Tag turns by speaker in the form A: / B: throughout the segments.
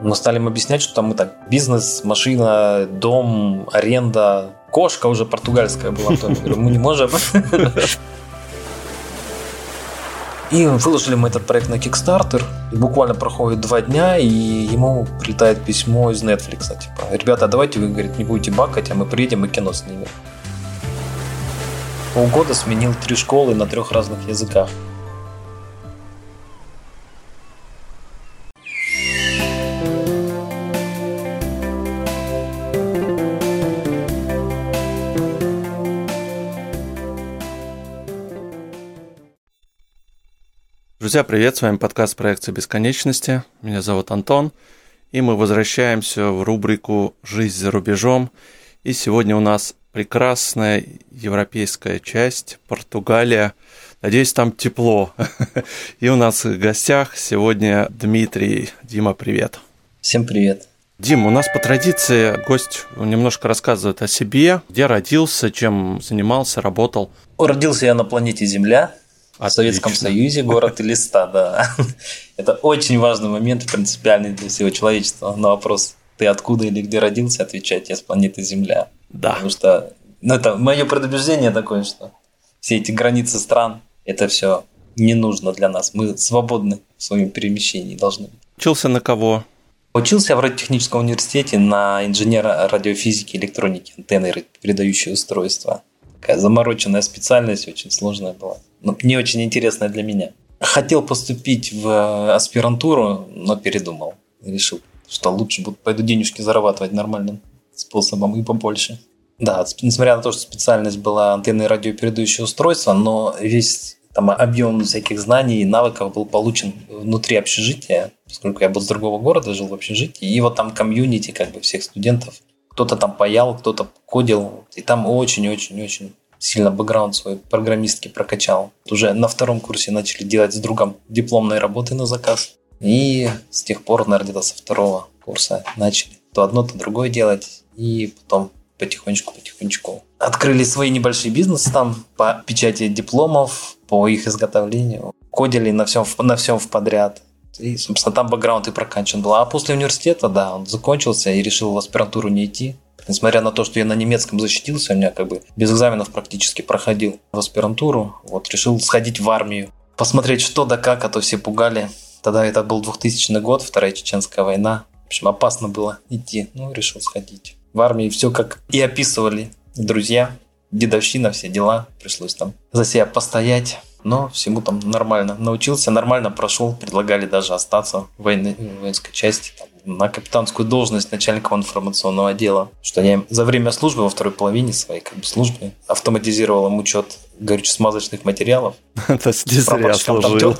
A: Мы стали им объяснять, что там мы так, бизнес, машина, дом, аренда, кошка уже португальская была. Говорю, мы не можем. И выложили мы этот проект на Kickstarter. И буквально проходит два дня, и ему прилетает письмо из Netflix. Типа, ребята, давайте вы, говорит, не будете бакать, а мы приедем и кино снимем. Полгода сменил три школы на трех разных языках.
B: Друзья, привет, с вами подкаст проекции бесконечности. Меня зовут Антон, и мы возвращаемся в рубрику «Жизнь за рубежом». И сегодня у нас прекрасная европейская часть, Португалия. Надеюсь, там тепло. И у нас в гостях сегодня Дмитрий. Дима, привет.
A: Всем привет.
B: Дим, у нас по традиции гость немножко рассказывает о себе, где родился, чем занимался, работал.
A: Родился я на планете Земля, в Советском Союзе город Элиста, да. Это очень важный момент, принципиальный для всего человечества. На вопрос «ты откуда или где родился?» отвечать «я с планеты Земля».
B: Да.
A: Потому что ну, это мое предубеждение такое, что все эти границы стран, это все не нужно для нас. Мы свободны в своем перемещении должны быть.
B: Учился на кого?
A: Учился в радиотехническом университете на инженера радиофизики и электроники, антенны, передающие устройства. Такая замороченная специальность, очень сложная была не очень интересная для меня. Хотел поступить в э, аспирантуру, но передумал. Решил, что лучше буду, пойду денежки зарабатывать нормальным способом и побольше. Да, несмотря на то, что специальность была антенны радиопередающее устройство, но весь там объем всяких знаний и навыков был получен внутри общежития, поскольку я был с другого города, жил в общежитии, и вот там комьюнити как бы всех студентов. Кто-то там паял, кто-то кодил, и там очень-очень-очень сильно бэкграунд свой программистки прокачал. Уже на втором курсе начали делать с другом дипломные работы на заказ. И с тех пор, наверное, где-то со второго курса начали то одно, то другое делать. И потом потихонечку-потихонечку открыли свои небольшие бизнесы там по печати дипломов, по их изготовлению. Кодили на всем, на всем в подряд. И, собственно, там бэкграунд и прокачан был. А после университета, да, он закончился и решил в аспирантуру не идти. Несмотря на то, что я на немецком защитился, у меня как бы без экзаменов практически проходил в аспирантуру, вот решил сходить в армию, посмотреть что да как, а то все пугали. Тогда это был 2000 год, Вторая Чеченская война. В общем, опасно было идти. Ну, решил сходить. В армии все как и описывали друзья. Дедовщина, все дела. Пришлось там за себя постоять. Но всему там нормально. Научился, нормально прошел. Предлагали даже остаться в военной, в воинской части. Там, на капитанскую должность начальника информационного отдела. Что я за время службы во второй половине своей как бы, службы автоматизировал им учет горюче-смазочных материалов.
B: То есть не зря служил.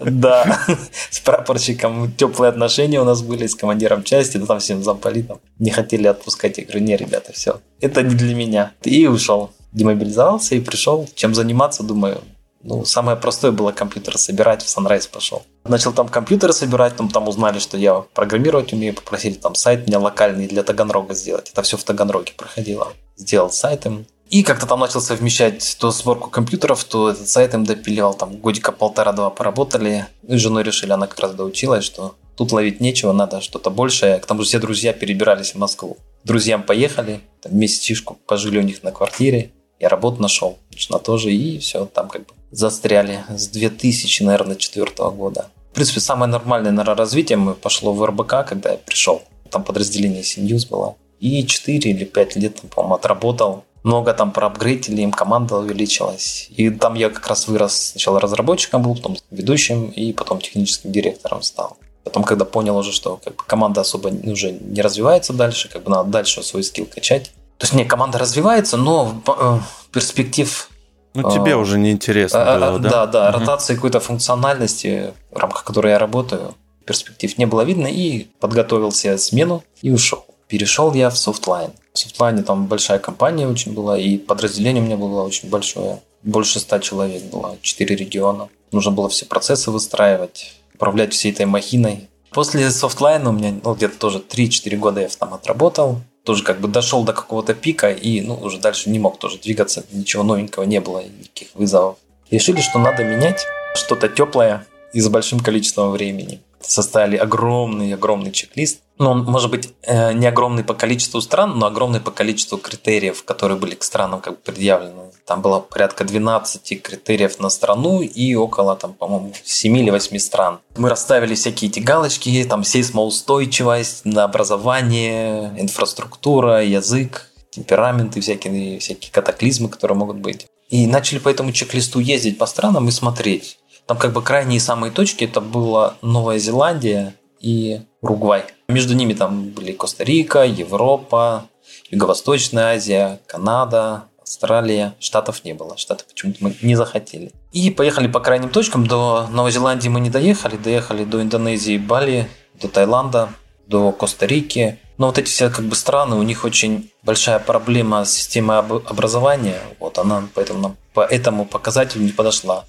A: Да, с прапорщиком теплые отношения у нас были, с командиром части, да там всем замполитом. Не хотели отпускать. Я говорю, не, ребята, все, это не для меня. И ушел. Демобилизовался и пришел. Чем заниматься, думаю, ну, самое простое было компьютер собирать, в Sunrise пошел. Начал там компьютеры собирать, там, там узнали, что я программировать умею, попросили там сайт меня локальный для Таганрога сделать. Это все в Таганроге проходило. Сделал сайт им. И как-то там начал совмещать то сборку компьютеров, то этот сайт им допиливал. Там годика полтора-два поработали. И с женой решили, она как раз доучилась, что тут ловить нечего, надо что-то большее. К тому же все друзья перебирались в Москву. Друзьям поехали, там месячишку пожили у них на квартире. Я работу нашел, жена тоже, и все, там как бы застряли с 2000, наверное, четвертого года. В принципе, самое нормальное, наверное, развитие мы пошло в РБК, когда я пришел. Там подразделение CNews было. И 4 или 5 лет, по-моему, отработал. Много там проапгрейдили, им команда увеличилась. И там я как раз вырос. Сначала разработчиком был, потом ведущим, и потом техническим директором стал. Потом, когда понял уже, что как бы, команда особо уже не развивается дальше, как бы надо дальше свой скилл качать. То есть, не, команда развивается, но э, перспектив
B: ну, тебе а, уже не интересно а, было, да?
A: Да, да, угу. ротации какой-то функциональности, в рамках которой я работаю, перспектив не было видно, и подготовил себе смену и ушел. Перешел я в Softline. В Softline там большая компания очень была, и подразделение у меня было очень большое. Больше ста человек было, четыре региона. Нужно было все процессы выстраивать, управлять всей этой махиной. После софтлайна у меня ну, где-то тоже 3-4 года я там отработал тоже как бы дошел до какого-то пика и ну, уже дальше не мог тоже двигаться, ничего новенького не было, никаких вызовов. Решили, что надо менять что-то теплое и с большим количеством времени. Составили огромный-огромный чек-лист. Ну, он, может быть, э, не огромный по количеству стран, но огромный по количеству критериев, которые были к странам как бы предъявлены. Там было порядка 12 критериев на страну и около, там, по-моему, 7 или 8 стран. Мы расставили всякие эти галочки, там сейсмоустойчивость, на образование, инфраструктура, язык, темпераменты, всякие, всякие катаклизмы, которые могут быть. И начали по этому чек-листу ездить по странам и смотреть. Там как бы крайние самые точки, это была Новая Зеландия и Уругвай. Между ними там были Коста-Рика, Европа, Юго-Восточная Азия, Канада, Австралия. Штатов не было. Штаты почему-то мы не захотели. И поехали по крайним точкам. До Новой Зеландии мы не доехали. Доехали до Индонезии, Бали, до Таиланда, до Коста-Рики. Но вот эти все как бы страны, у них очень большая проблема с системой образования. Вот она поэтому по этому показателю не подошла.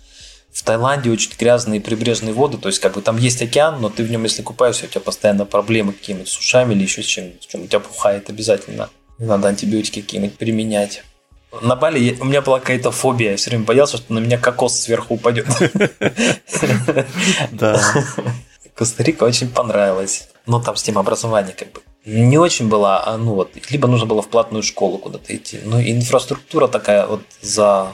A: В Таиланде очень грязные прибрежные воды, то есть как бы там есть океан, но ты в нем, если купаешься, у тебя постоянно проблемы какие-нибудь с ушами или еще с чем-нибудь, чем у тебя пухает обязательно. Надо антибиотики какие-нибудь применять. На Бали у меня была какая-то фобия. Я все время боялся, что на меня кокос сверху упадет. Да. Коста-Рика очень понравилась. Но там система образования как бы не очень была, а ну вот, либо нужно было в платную школу куда-то идти. Ну, инфраструктура такая вот за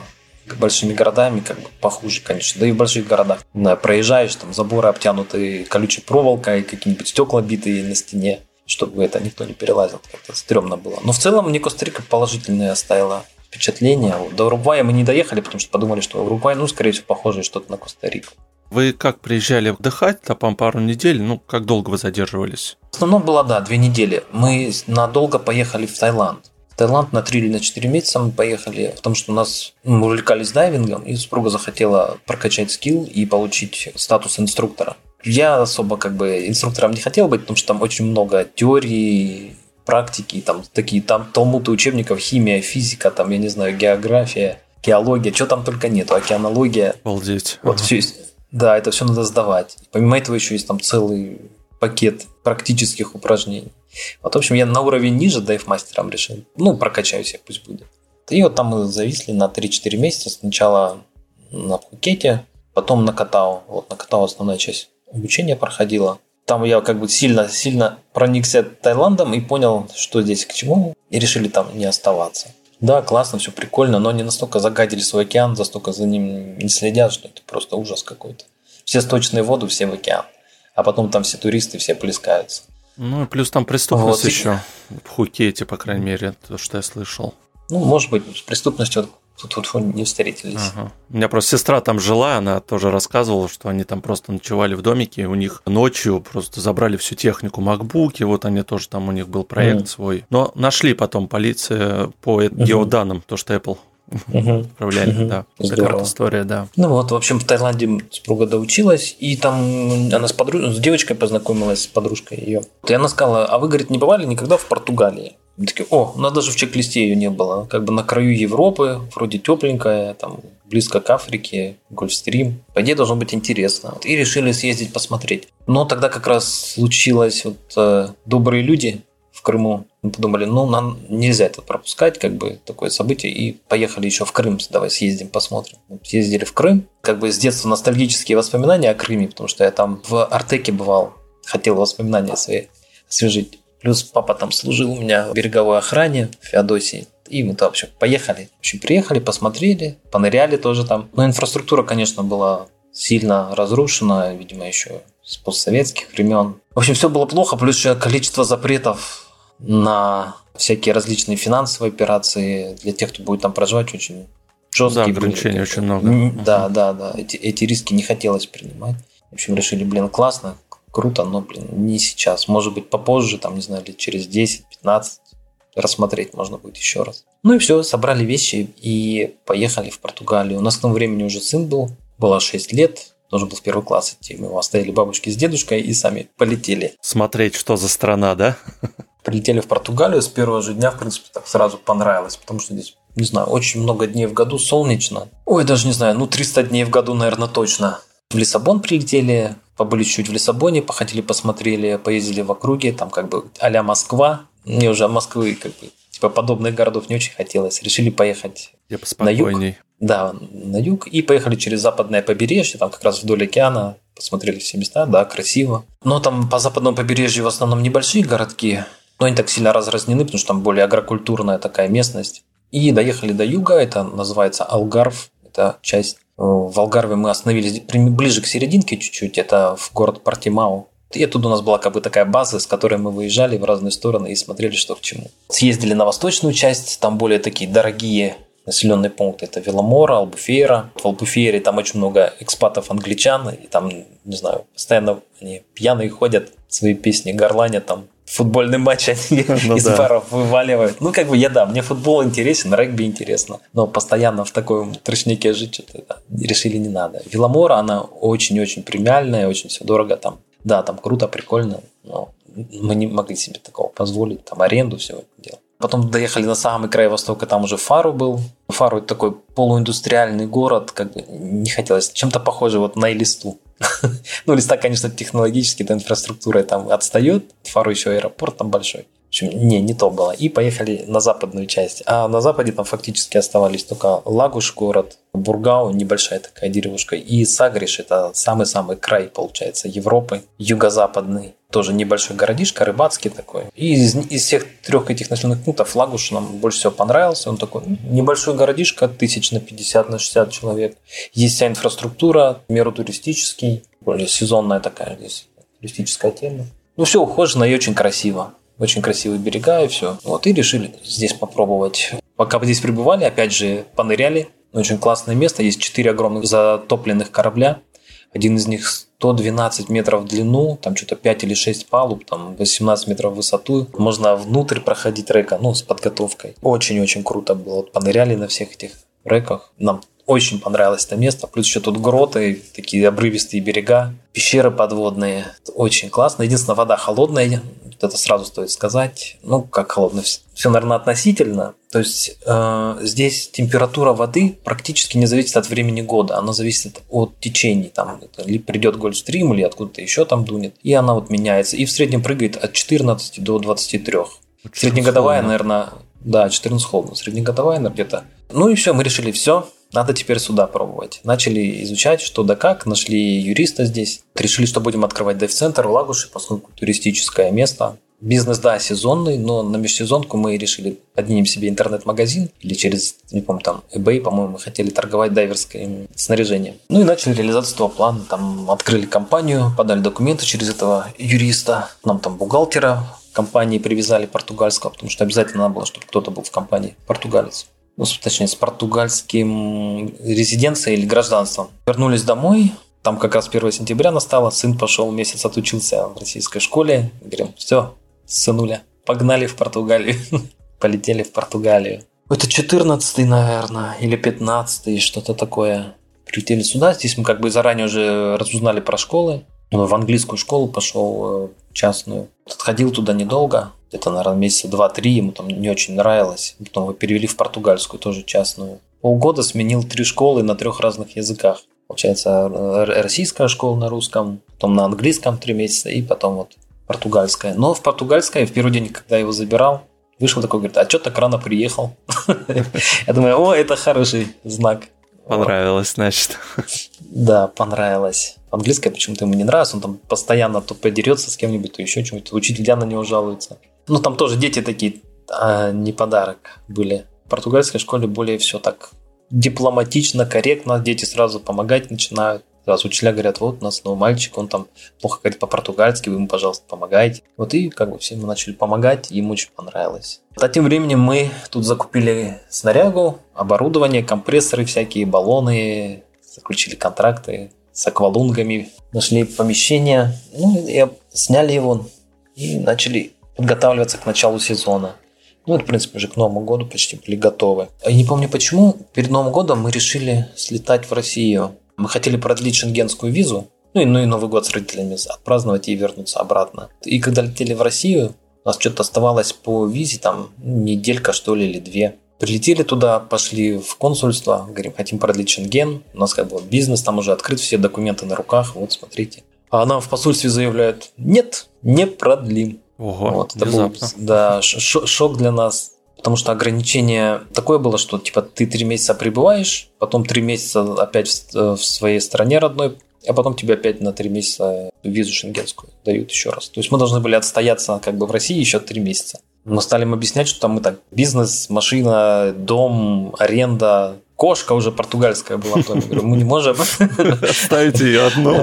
A: большими городами как бы похуже, конечно. Да и в больших городах. Да, проезжаешь, там заборы обтянутые колючей проволокой, какие-нибудь стекла битые на стене, чтобы это никто не перелазил. Как-то стрёмно было. Но в целом мне Коста-Рика положительное оставила впечатление. До Уругвая мы не доехали, потому что подумали, что Уругвай, ну, скорее всего, похоже что-то на Коста-Рику.
B: Вы как приезжали отдыхать, там пару недель, ну, как долго вы задерживались?
A: В основном было, да, две недели. Мы надолго поехали в Таиланд. Таиланд на три или на четыре месяца мы поехали, потому что у нас ну, мы увлекались дайвингом, и супруга захотела прокачать скилл и получить статус инструктора. Я особо как бы инструктором не хотел быть, потому что там очень много теории, практики, там такие там талмуды учебников, химия, физика, там, я не знаю, география, геология, что там только нету, океанология.
B: Обалдеть.
A: Вот ага. все да, это все надо сдавать. Помимо этого еще есть там целый пакет практических упражнений. Вот, в общем, я на уровень ниже дайв-мастером решил. Ну, прокачаюсь я, пусть будет. И вот там мы зависли на 3-4 месяца. Сначала на Пхукете, потом на Катау. Вот на Катау основная часть обучения проходила. Там я как бы сильно-сильно проникся Таиландом и понял, что здесь к чему, и решили там не оставаться. Да, классно, все прикольно, но они настолько загадили свой океан, настолько за ним не следят, что это просто ужас какой-то. Все сточные воду, все в океан. А потом там все туристы, все плескаются.
B: Ну и плюс там преступность вот. еще в Хукете, по крайней мере, то, что я слышал.
A: Ну, может быть, с преступностью тут вот не встретились.
B: Ага. У меня просто сестра там жила, она тоже рассказывала, что они там просто ночевали в домике, у них ночью просто забрали всю технику, макбуки, вот они тоже там, у них был проект mm. свой. Но нашли потом полиция по mm-hmm. геоданным, то, что Apple Угу. Отправляли, угу. да. Такая история, да.
A: Ну вот, в общем, в Таиланде супруга доучилась, и там она с, подруж... с девочкой познакомилась, с подружкой ее. И она сказала, а вы, говорит, не бывали никогда в Португалии? Мы такие, о, у нас даже в чек-листе ее не было. Как бы на краю Европы, вроде тепленькая, там близко к Африке, Гольфстрим. По идее, должно быть интересно. И решили съездить посмотреть. Но тогда как раз случилось вот э, добрые люди Крыму. Мы подумали, ну, нам нельзя это пропускать, как бы такое событие, и поехали еще в Крым, давай съездим, посмотрим. Съездили в Крым, как бы с детства ностальгические воспоминания о Крыме, потому что я там в Артеке бывал, хотел воспоминания свои освежить. Плюс папа там служил у меня в береговой охране в Феодосии. И мы туда вообще поехали. В общем, приехали, посмотрели, поныряли тоже там. Но инфраструктура, конечно, была сильно разрушена, видимо, еще с постсоветских времен. В общем, все было плохо, плюс еще количество запретов на всякие различные финансовые операции для тех, кто будет там проживать, очень жесткие.
B: Да, ограничений очень много.
A: Да, да, да. Эти, эти риски не хотелось принимать. В общем, решили, блин, классно, круто, но, блин, не сейчас. Может быть, попозже, там, не знаю, лет через 10-15 рассмотреть можно будет еще раз. Ну и все, собрали вещи и поехали в Португалию. У нас к тому времени уже сын был, было 6 лет, должен был в первый класс идти. Мы его оставили бабушки с дедушкой и сами полетели.
B: Смотреть, что за страна, да?
A: Прилетели в Португалию с первого же дня, в принципе, так сразу понравилось, потому что здесь, не знаю, очень много дней в году солнечно. Ой, даже не знаю, ну 300 дней в году, наверное, точно. В Лиссабон прилетели, побыли чуть в Лиссабоне, походили, посмотрели, поездили в округе, там как бы а Москва. Мне уже Москвы как бы типа подобных городов не очень хотелось. Решили поехать
B: Я на юг.
A: Да, на юг. И поехали через западное побережье, там как раз вдоль океана, посмотрели все места, да, красиво. Но там по западному побережью в основном небольшие городки, но они так сильно разразнены, потому что там более агрокультурная такая местность. И доехали до юга, это называется Алгарв, это часть. В Алгарве мы остановились ближе к серединке чуть-чуть, это в город Партимау. И оттуда у нас была как бы такая база, с которой мы выезжали в разные стороны и смотрели, что к чему. Съездили на восточную часть, там более такие дорогие населенные пункты. Это Веломора, Албуфейра. В Албуфейре там очень много экспатов-англичан, и там, не знаю, постоянно они пьяные ходят, свои песни горланят там футбольный матч они ну, из да. баров вываливают. Ну, как бы я, да, мне футбол интересен, регби интересно, но постоянно в таком трешнике жить что-то да, решили не надо. Веломора, она очень-очень премиальная, очень все дорого там. Да, там круто, прикольно, но мы не могли себе такого позволить, там аренду, все это дело. Потом доехали на самый край востока, там уже Фару был. Фару это такой полуиндустриальный город, как бы не хотелось. Чем-то похоже вот на Элисту. ну, Листа, конечно, технологически, эта инфраструктура там отстает. Фару еще аэропорт там большой. В общем, не, не то было. И поехали на западную часть. А на западе там фактически оставались только Лагуш город, Бургау, небольшая такая деревушка, и Сагриш, это самый-самый край, получается, Европы, юго-западный. Тоже небольшой городишко, рыбацкий такой. И из, из всех трех этих населенных пунктов Лагуш нам больше всего понравился. Он такой небольшой городишко, тысяч на 50, на 60 человек. Есть вся инфраструктура, меру туристический, более сезонная такая здесь туристическая тема. Ну, все ухожено и очень красиво. Очень красивые берега и все. Вот и решили здесь попробовать. Пока здесь пребывали, опять же, поныряли. Очень классное место. Есть четыре огромных затопленных корабля. Один из них 112 метров в длину, там что-то 5 или 6 палуб, там 18 метров в высоту. Можно внутрь проходить река, ну, с подготовкой. Очень-очень круто было. Вот поныряли на всех этих реках. Нам очень понравилось это место. Плюс еще тут гроты, такие обрывистые берега, пещеры подводные. Очень классно. Единственное, вода холодная, это сразу стоит сказать. Ну, как холодно, все, наверное, относительно. То есть э, здесь температура воды практически не зависит от времени года, она зависит от течений. Там ли придет гольфстрим, или откуда-то еще там дунет. И она вот меняется. И в среднем прыгает от 14 до 23. Среднегодовая, наверное, да, 14 холодно. Среднегодовая, наверное, где-то. Ну и все, мы решили все. Надо теперь сюда пробовать. Начали изучать, что да как, нашли юриста здесь. Решили, что будем открывать дайв-центр в Лагуше, поскольку туристическое место. Бизнес, да, сезонный, но на межсезонку мы решили поднимем себе интернет-магазин или через, не помню, там, eBay, по-моему, мы хотели торговать дайверским снаряжением. Ну и начали реализацию этого плана. Там открыли компанию, подали документы через этого юриста. Нам там бухгалтера компании привязали португальского, потому что обязательно надо было, чтобы кто-то был в компании португалец ну, точнее, с португальским резиденцией или гражданством. Вернулись домой, там как раз 1 сентября настало, сын пошел, месяц отучился в российской школе. Говорим, все, сынуля, погнали в Португалию. Полетели в Португалию. Это 14 наверное, или 15 что-то такое. Прилетели сюда, здесь мы как бы заранее уже разузнали про школы. В английскую школу пошел э, частную. Ходил туда недолго, где-то, наверное, месяца два-три, ему там не очень нравилось. Потом его перевели в португальскую, тоже частную. Полгода сменил три школы на трех разных языках. Получается, российская школа на русском, потом на английском три месяца, и потом вот португальская. Но в португальской в первый день, когда я его забирал, вышел такой, говорит, а что так рано приехал? Я думаю, о, это хороший знак.
B: Понравилось, значит.
A: Да, понравилось. Английское почему-то ему не нравится, он там постоянно то подерется с кем-нибудь, то еще чем-нибудь, учителя на него жалуются. Ну, там тоже дети такие, а, не подарок были. В португальской школе более все так дипломатично, корректно, дети сразу помогать начинают. Сразу учителя говорят, вот у нас новый мальчик, он там плохо говорит по-португальски, вы ему, пожалуйста, помогайте. Вот и как бы все мы начали помогать, ему очень понравилось. А тем временем мы тут закупили снарягу, оборудование, компрессоры всякие, баллоны, заключили контракты с аквалунгами, нашли помещение, ну и сняли его и начали подготавливаться к началу сезона. Ну, это, в принципе, уже к Новому году почти были готовы. Я не помню почему, перед Новым годом мы решили слетать в Россию. Мы хотели продлить шенгенскую визу, ну и, ну и Новый год с родителями отпраздновать и вернуться обратно. И когда летели в Россию, у нас что-то оставалось по визе, там неделька что ли или две. Прилетели туда, пошли в консульство, говорим, хотим продлить шенген. У нас как бы бизнес там уже открыт, все документы на руках, вот смотрите. А нам в посольстве заявляют, нет, не продлим.
B: Ого,
A: вот, это был, да, шок для нас. Потому что ограничение такое было, что типа ты три месяца пребываешь, потом три месяца опять в, в своей стране родной а потом тебе опять на три месяца визу шенгенскую дают еще раз. То есть мы должны были отстояться как бы в России еще три месяца. Мы стали им объяснять, что там мы так бизнес, машина, дом, аренда, кошка уже португальская была. Я говорю, мы не можем.
B: Оставить ее одну.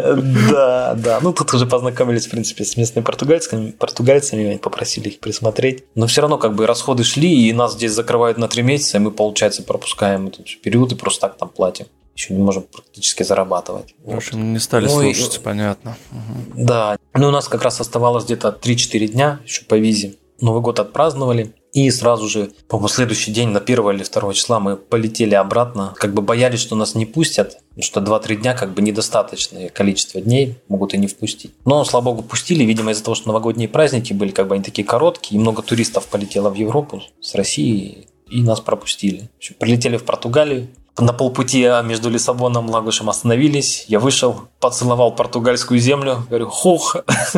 A: Да, да. Ну, тут уже познакомились, в принципе, с местными португальцами, португальцами, попросили их присмотреть. Но все равно как бы расходы шли, и нас здесь закрывают на три месяца, и мы, получается, пропускаем этот период и просто так там платим еще не можем практически зарабатывать.
B: В общем, вот. не стали ну, слушать, и, понятно.
A: Угу. Да. Ну, у нас как раз оставалось где-то 3-4 дня еще по визе. Новый год отпраздновали. И сразу же, по-моему, следующий день, на 1 или 2 числа мы полетели обратно. Как бы боялись, что нас не пустят, что 2-3 дня как бы недостаточное количество дней, могут и не впустить. Но, слава богу, пустили, видимо, из-за того, что новогодние праздники были, как бы они такие короткие, и много туристов полетело в Европу с России, и нас пропустили. Прилетели в Португалию, на полпути между Лиссабоном и Лагушем остановились. Я вышел, поцеловал португальскую землю. Говорю, хух,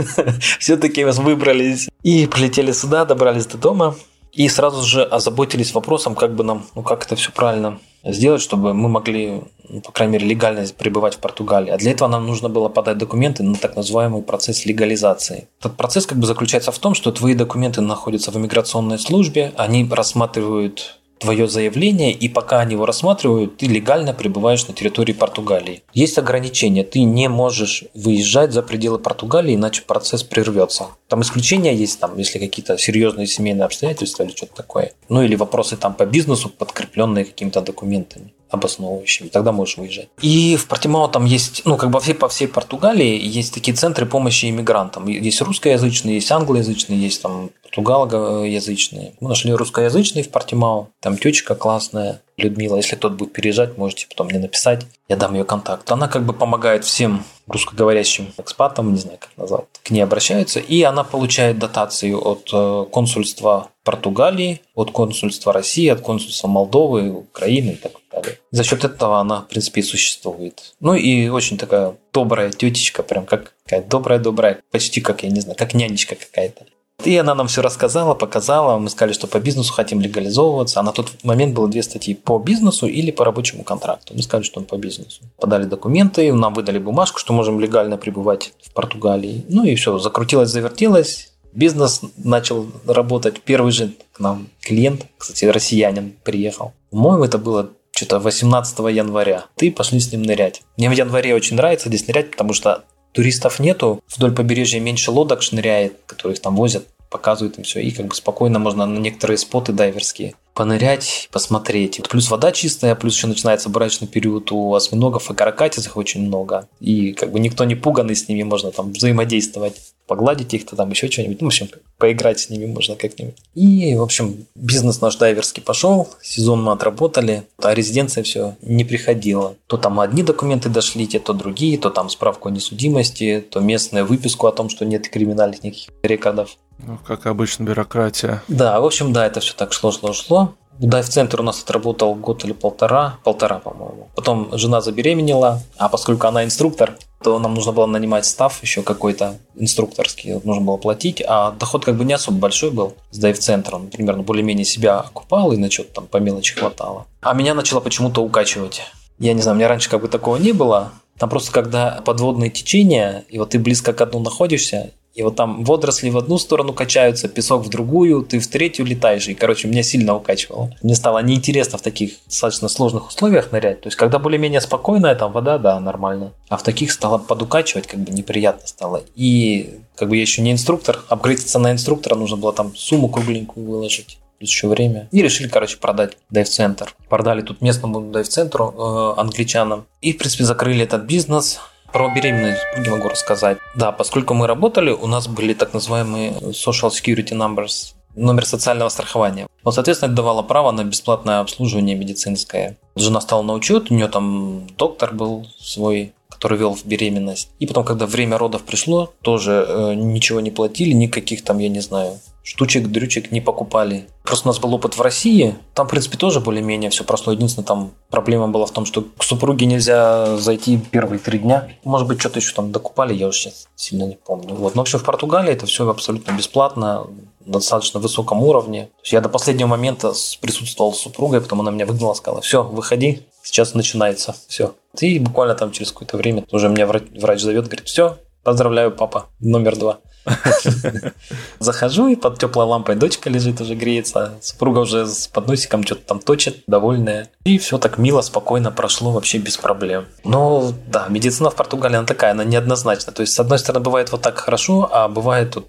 A: все-таки вас выбрались. И полетели сюда, добрались до дома. И сразу же озаботились вопросом, как бы нам, ну как это все правильно сделать, чтобы мы могли, ну, по крайней мере, легально пребывать в Португалии. А для этого нам нужно было подать документы на так называемый процесс легализации. Этот процесс как бы заключается в том, что твои документы находятся в иммиграционной службе, они рассматривают твое заявление, и пока они его рассматривают, ты легально пребываешь на территории Португалии. Есть ограничения, ты не можешь выезжать за пределы Португалии, иначе процесс прервется. Там исключения есть, там, если какие-то серьезные семейные обстоятельства или что-то такое. Ну или вопросы там по бизнесу, подкрепленные какими-то документами обосновывающими, тогда можешь выезжать. И в Портимао там есть, ну, как бы все, по всей Португалии есть такие центры помощи иммигрантам. Есть русскоязычные, есть англоязычные, есть там португалоязычные. Мы нашли русскоязычный в Портимао, там течка классная, Людмила. Если кто-то будет переезжать, можете потом мне написать, я дам ее контакт. Она как бы помогает всем русскоговорящим экспатам, не знаю, как назвать, к ней обращаются, и она получает дотацию от э, консульства Португалии, от консульства России, от консульства Молдовы, Украины и так далее. За счет этого она, в принципе, и существует. Ну и очень такая добрая тетечка, прям как какая добрая-добрая, почти как, я не знаю, как нянечка какая-то. И она нам все рассказала, показала. Мы сказали, что по бизнесу хотим легализовываться. А на тот момент было две статьи по бизнесу или по рабочему контракту. Мы сказали, что он по бизнесу. Подали документы, нам выдали бумажку, что можем легально пребывать в Португалии. Ну и все, закрутилось, завертелось. Бизнес начал работать. Первый же к нам клиент, кстати, россиянин, приехал. По-моему, это было что-то 18 января. Ты пошли с ним нырять. Мне в январе очень нравится здесь нырять, потому что туристов нету, вдоль побережья меньше лодок шныряет, которых там возят, показывают им все, и как бы спокойно можно на некоторые споты дайверские понырять, посмотреть. Плюс вода чистая, плюс еще начинается брачный период у осьминогов и каракатицах очень много. И как бы никто не пуганный с ними, можно там взаимодействовать, погладить их, то там еще что-нибудь. Ну, в общем, поиграть с ними можно как-нибудь. И, в общем, бизнес наш дайверский пошел, сезон мы отработали, а резиденция все не приходила. То там одни документы дошли, те то другие, то там справку о несудимости, то местную выписку о том, что нет криминальных никаких рекордов.
B: Ну, как обычно, бюрократия.
A: Да, в общем, да, это все так шло, шло, шло. Дайв-центр у нас отработал год или полтора, полтора, по-моему. Потом жена забеременела, а поскольку она инструктор, то нам нужно было нанимать став еще какой-то инструкторский, нужно было платить, а доход как бы не особо большой был с дайв-центром, примерно более-менее себя окупал и на что-то там по мелочи хватало. А меня начало почему-то укачивать. Я не знаю, у меня раньше как бы такого не было, там просто когда подводные течения, и вот ты близко к дну находишься, и вот там водоросли в одну сторону качаются, песок в другую, ты в третью летаешь. И, короче, меня сильно укачивало. Мне стало неинтересно в таких достаточно сложных условиях нырять. То есть, когда более-менее спокойная там вода, да, нормально. А в таких стало подукачивать, как бы неприятно стало. И как бы я еще не инструктор, апгрейдиться на инструктора нужно было там сумму кругленькую выложить плюс еще время. И решили, короче, продать дайв-центр. Продали тут местному дайв-центру э, англичанам. И, в принципе, закрыли этот бизнес. Про беременность не могу рассказать. Да, поскольку мы работали, у нас были так называемые social security numbers, номер социального страхования. Вот, соответственно, это давало право на бесплатное обслуживание медицинское. Жена стала на учет, у нее там доктор был свой, который вел в беременность. И потом, когда время родов пришло, тоже э, ничего не платили, никаких там, я не знаю, штучек, дрючек не покупали. Просто у нас был опыт в России. Там, в принципе, тоже более-менее все прошло. Единственное, там проблема была в том, что к супруге нельзя зайти первые три дня. Может быть, что-то еще там докупали, я уже сейчас сильно не помню. Вот. Но все в Португалии это все абсолютно бесплатно, на достаточно высоком уровне. Я до последнего момента присутствовал с супругой, потом она меня выгнала, сказала, все, выходи, сейчас начинается, все. И буквально там через какое-то время уже меня врач, врач зовет, говорит, все, поздравляю, папа, номер два. Захожу, и под теплой лампой дочка лежит, уже греется. Супруга уже с подносиком что-то там точит, довольная. И все так мило, спокойно прошло, вообще без проблем. Но да, медицина в Португалии, она такая, она неоднозначна. То есть, с одной стороны, бывает вот так хорошо, а бывает тут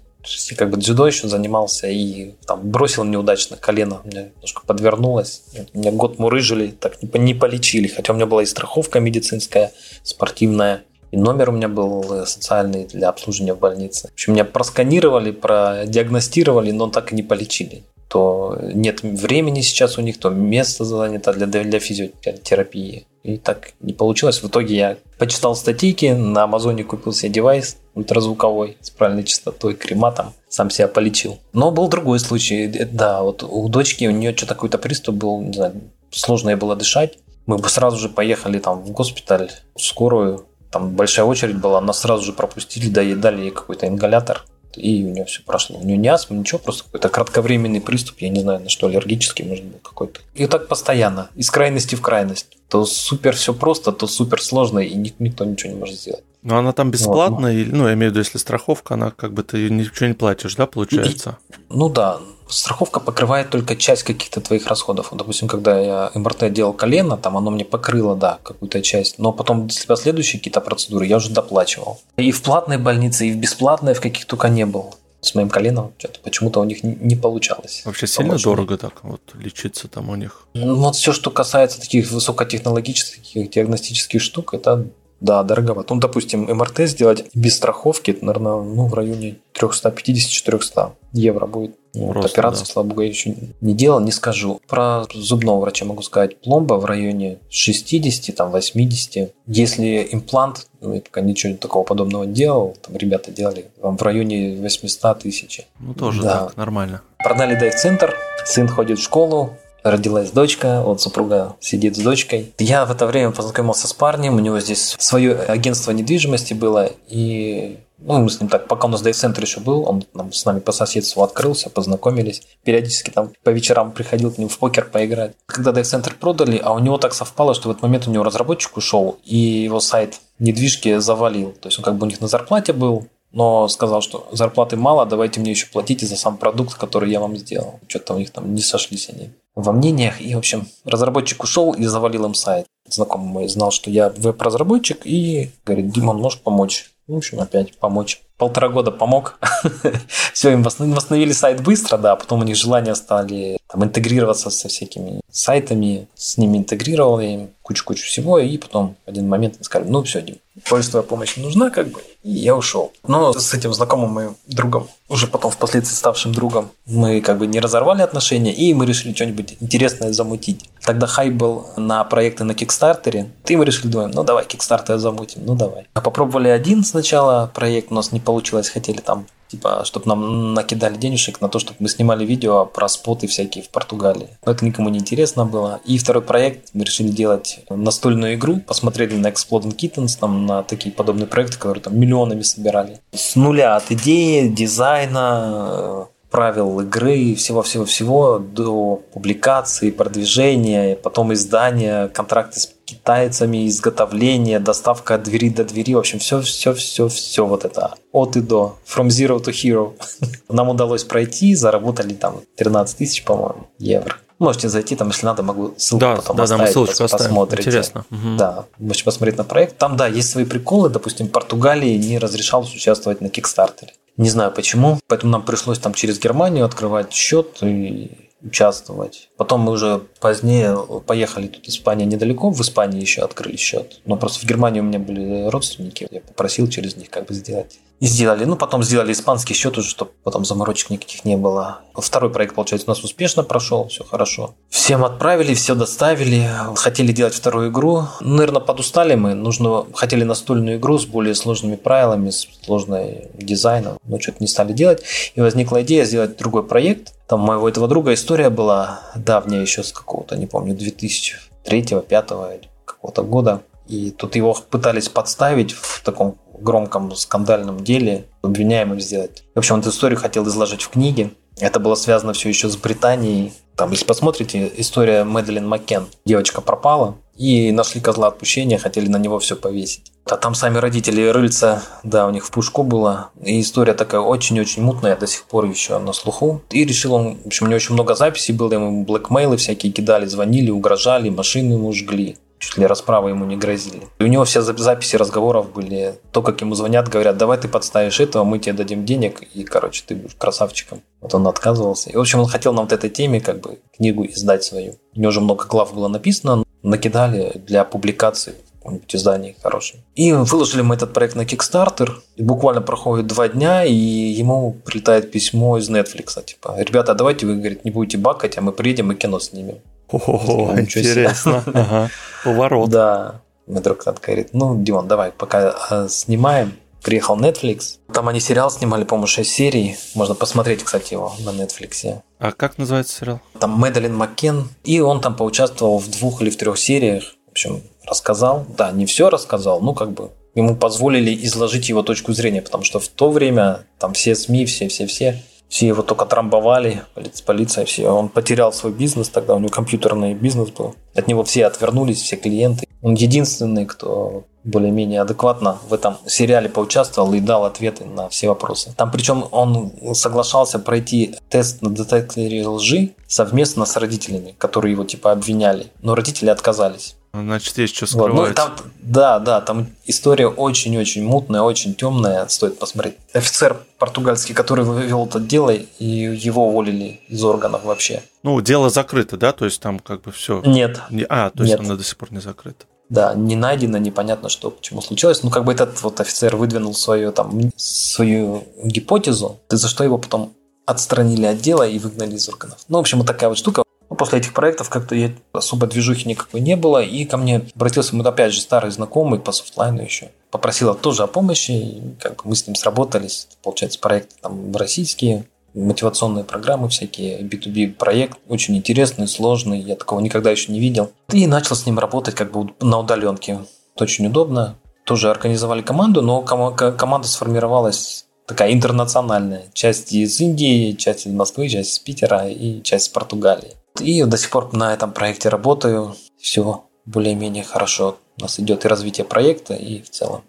A: как бы дзюдо еще занимался и там бросил неудачно колено, мне немножко подвернулось. Меня год мурыжили, так не, не полечили, хотя у меня была и страховка медицинская, спортивная. И номер у меня был э, социальный для обслуживания в больнице. В общем, меня просканировали, продиагностировали, но так и не полечили. То нет времени сейчас у них, то место занято для, для физиотерапии. И так не получилось. В итоге я почитал статейки, на Амазоне купил себе девайс ультразвуковой с правильной частотой, крематом, сам себя полечил. Но был другой случай. Э, да, вот у дочки, у нее что-то какой-то приступ был, не знаю, сложно ей было дышать. Мы бы сразу же поехали там в госпиталь, в скорую, там большая очередь была, нас сразу же пропустили, да, дали ей какой-то ингалятор, и у нее все прошло. У нее не астма, ничего, просто какой-то кратковременный приступ, я не знаю, на что аллергический, может быть, какой-то. И так постоянно, из крайности в крайность. То супер все просто, то супер сложно, и никто ничего не может сделать.
B: Но она там бесплатная, вот, ну, ну, я имею в виду, если страховка, она как бы ты ничего не платишь, да, получается?
A: Ну да, страховка покрывает только часть каких-то твоих расходов. Допустим, когда я МРТ делал колено, там оно мне покрыло, да, какую-то часть. Но потом, если последующие какие-то процедуры, я уже доплачивал. И в платной больнице, и в бесплатной, в каких только не был. С моим коленом что-то почему-то у них не получалось.
B: Вообще сильно Помочь дорого так вот лечиться там у них?
A: Ну, вот все, что касается таких высокотехнологических диагностических штук, это да, дороговато. Ну, допустим, МРТ сделать без страховки, это, наверное, ну, в районе 350-400 евро будет. Вот, Просто, операцию, да. слава богу, я еще не делал, не скажу. Про зубного врача могу сказать. Пломба в районе 60, там, 80. Если имплант, ну, я пока ничего такого подобного не делал, там ребята делали, вам в районе 800 тысяч.
B: Ну, тоже да. так, нормально.
A: Продали дайв-центр, сын ходит в школу, родилась дочка, вот супруга сидит с дочкой. Я в это время познакомился с парнем, у него здесь свое агентство недвижимости было, и ну, мы с ним так, пока у нас дайв-центр еще был, он нам, с нами по соседству открылся, познакомились. Периодически там по вечерам приходил к нему в покер поиграть. Когда дайв-центр продали, а у него так совпало, что в этот момент у него разработчик ушел, и его сайт недвижки завалил. То есть он как бы у них на зарплате был, но сказал, что зарплаты мало, давайте мне еще платите за сам продукт, который я вам сделал. Что-то у них там не сошлись они во мнениях. И, в общем, разработчик ушел и завалил им сайт. Знакомый мой знал, что я веб-разработчик, и говорит, Димон, можешь помочь? В общем, опять помочь. Полтора года помог. Все, им восстановили сайт быстро, да, потом у них желания стали там, интегрироваться со всякими сайтами, с ними интегрировал я им кучу-кучу всего, и потом в один момент они сказали, ну все, Дим, больше твоя помощь не нужна, как бы, и я ушел. Но с этим знакомым моим другом, уже потом впоследствии ставшим другом, мы как бы не разорвали отношения, и мы решили что-нибудь интересное замутить. Тогда хайп был на проекты на Кикстартере, и мы решили, думаем, ну давай, Кикстартер замутим, ну давай. А попробовали один сначала проект, у нас не получилось, хотели там типа, чтобы нам накидали денежек на то, чтобы мы снимали видео про споты всякие в Португалии. Но это никому не интересно было. И второй проект, мы решили делать настольную игру, посмотрели на Exploding Kittens, там, на такие подобные проекты, которые там миллионами собирали. С нуля от идеи, дизайна, правил игры, всего-всего-всего до публикации, продвижения, потом издания, контракты с китайцами, изготовление, доставка от двери до двери, в общем, все, все, все, все вот это от и до, from zero to hero. Нам удалось пройти, заработали там 13 тысяч, по-моему, евро. Можете зайти, там, если надо, могу ссылку
B: да,
A: потом
B: да,
A: оставить,
B: да, ссылочку
A: посмотрите.
B: Интересно.
A: Угу. Да, можете посмотреть на проект. Там, да, есть свои приколы. Допустим, Португалии не разрешалось участвовать на Кикстартере. Не знаю почему. Поэтому нам пришлось там через Германию открывать счет и участвовать. Потом мы уже позднее поехали, тут Испания недалеко, в Испании еще открыли счет. Но просто в Германии у меня были родственники, я попросил через них как бы сделать. И сделали. Ну, потом сделали испанский счет уже, чтобы потом заморочек никаких не было. Второй проект, получается, у нас успешно прошел, все хорошо. Всем отправили, все доставили. Хотели делать вторую игру. Ну, наверное, подустали мы. Нужно, хотели настольную игру с более сложными правилами, с сложным дизайном. Но что-то не стали делать. И возникла идея сделать другой проект. Там моего этого друга история была давняя еще с какого-то, не помню, 2003-2005 какого-то года. И тут его пытались подставить в таком громком скандальном деле, обвиняемым сделать. В общем, эту историю хотел изложить в книге. Это было связано все еще с Британией. Там, если посмотрите, история Мэдалин Маккен. Девочка пропала, и нашли козла отпущения, хотели на него все повесить. А там сами родители рыльца, да, у них в пушку было. И история такая очень-очень мутная, до сих пор еще на слуху. И решил он, в общем, у него очень много записей было, ему блэкмейлы всякие кидали, звонили, угрожали, машины ему жгли чуть ли расправы ему не грозили. И у него все записи разговоров были, то, как ему звонят, говорят, давай ты подставишь этого, мы тебе дадим денег, и, короче, ты будешь красавчиком. Вот он отказывался. И, в общем, он хотел на вот этой теме как бы книгу издать свою. У него уже много глав было написано, накидали для публикации каком-нибудь издании хорошем. И выложили мы этот проект на Kickstarter. И буквально проходит два дня, и ему прилетает письмо из Netflix. Типа, ребята, давайте вы, говорит, не будете бакать, а мы приедем и кино снимем.
B: О, интересно. Ага. Поворот.
A: Да. Мой друг говорит, ну, Димон, давай, пока а, снимаем. Приехал Netflix. Там они сериал снимали, по-моему, 6 серий. Можно посмотреть, кстати, его на Netflix.
B: А как называется сериал?
A: Там Мэдалин Маккен. И он там поучаствовал в двух или в трех сериях. В общем, рассказал. Да, не все рассказал, ну, как бы ему позволили изложить его точку зрения, потому что в то время там все СМИ, все-все-все все его только трамбовали, полиция, все. Он потерял свой бизнес, тогда у него компьютерный бизнес был. От него все отвернулись, все клиенты. Он единственный, кто более-менее адекватно в этом сериале поучаствовал и дал ответы на все вопросы. Там причем он соглашался пройти тест на детекторе лжи совместно с родителями, которые его типа обвиняли, но родители отказались.
B: Значит, есть что скрывать. Вот. Ну,
A: там, да, да, там история очень-очень мутная, очень темная, стоит посмотреть. Офицер португальский, который вывел это дело, и его уволили из органов вообще.
B: Ну, дело закрыто, да? То есть там как бы все.
A: Нет.
B: А, то есть Нет. оно до сих пор не закрыто.
A: Да, не найдено, непонятно, что почему случилось. Ну, как бы этот вот офицер выдвинул свою, там, свою гипотезу, за что его потом отстранили от дела и выгнали из органов. Ну, в общем, вот такая вот штука. После этих проектов как-то особо движухи никакой не было, и ко мне обратился, мы опять же старый знакомый по софтлайну еще, попросил тоже о помощи, как мы с ним сработались, получается, проекты там российские, мотивационные программы всякие, B2B проект, очень интересный, сложный, я такого никогда еще не видел. И начал с ним работать как бы на удаленке. Это очень удобно. Тоже организовали команду, но команда сформировалась такая интернациональная. Часть из Индии, часть из Москвы, часть из Питера и часть из Португалии. И до сих пор на этом проекте работаю. Все более-менее хорошо. У нас идет и развитие проекта, и в целом.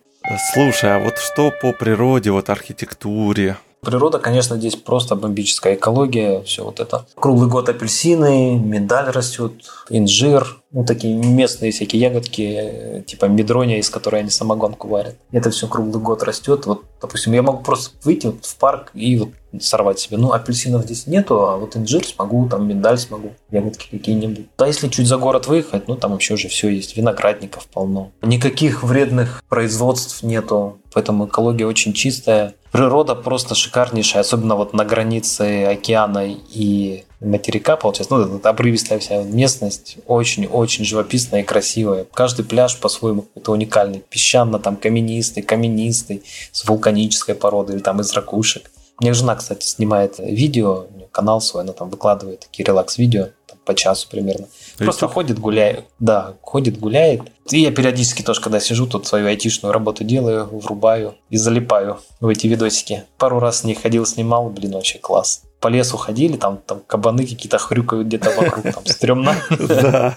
B: Слушай, а вот что по природе, вот архитектуре,
A: Природа, конечно, здесь просто бомбическая экология, все вот это. Круглый год апельсины, миндаль растет, инжир, ну, такие местные всякие ягодки, типа медрония, из которой они самогонку варят. Это все круглый год растет. Вот, допустим, я могу просто выйти вот в парк и вот сорвать себе. Ну, апельсинов здесь нету, а вот инжир смогу, там миндаль смогу, ягодки какие-нибудь. А если чуть за город выехать, ну, там вообще уже все есть, виноградников полно. Никаких вредных производств нету, поэтому экология очень чистая. Природа просто шикарнейшая, особенно вот на границе океана и материка, получается, ну, это обрывистая вся местность, очень-очень живописная и красивая. Каждый пляж по-своему это уникальный. Песчано, там, каменистый, каменистый, с вулканической породой или там из ракушек. Мне жена, кстати, снимает видео, канал свой, она там выкладывает такие релакс-видео, по часу примерно. То Просто есть... ходит, гуляет. Да, ходит, гуляет. И я периодически тоже, когда сижу, тут свою айтишную работу делаю, врубаю и залипаю в эти видосики. Пару раз с ней ходил, снимал, блин, вообще класс по лесу ходили, там, там кабаны какие-то хрюкают где-то вокруг, там стрёмно.
B: Да.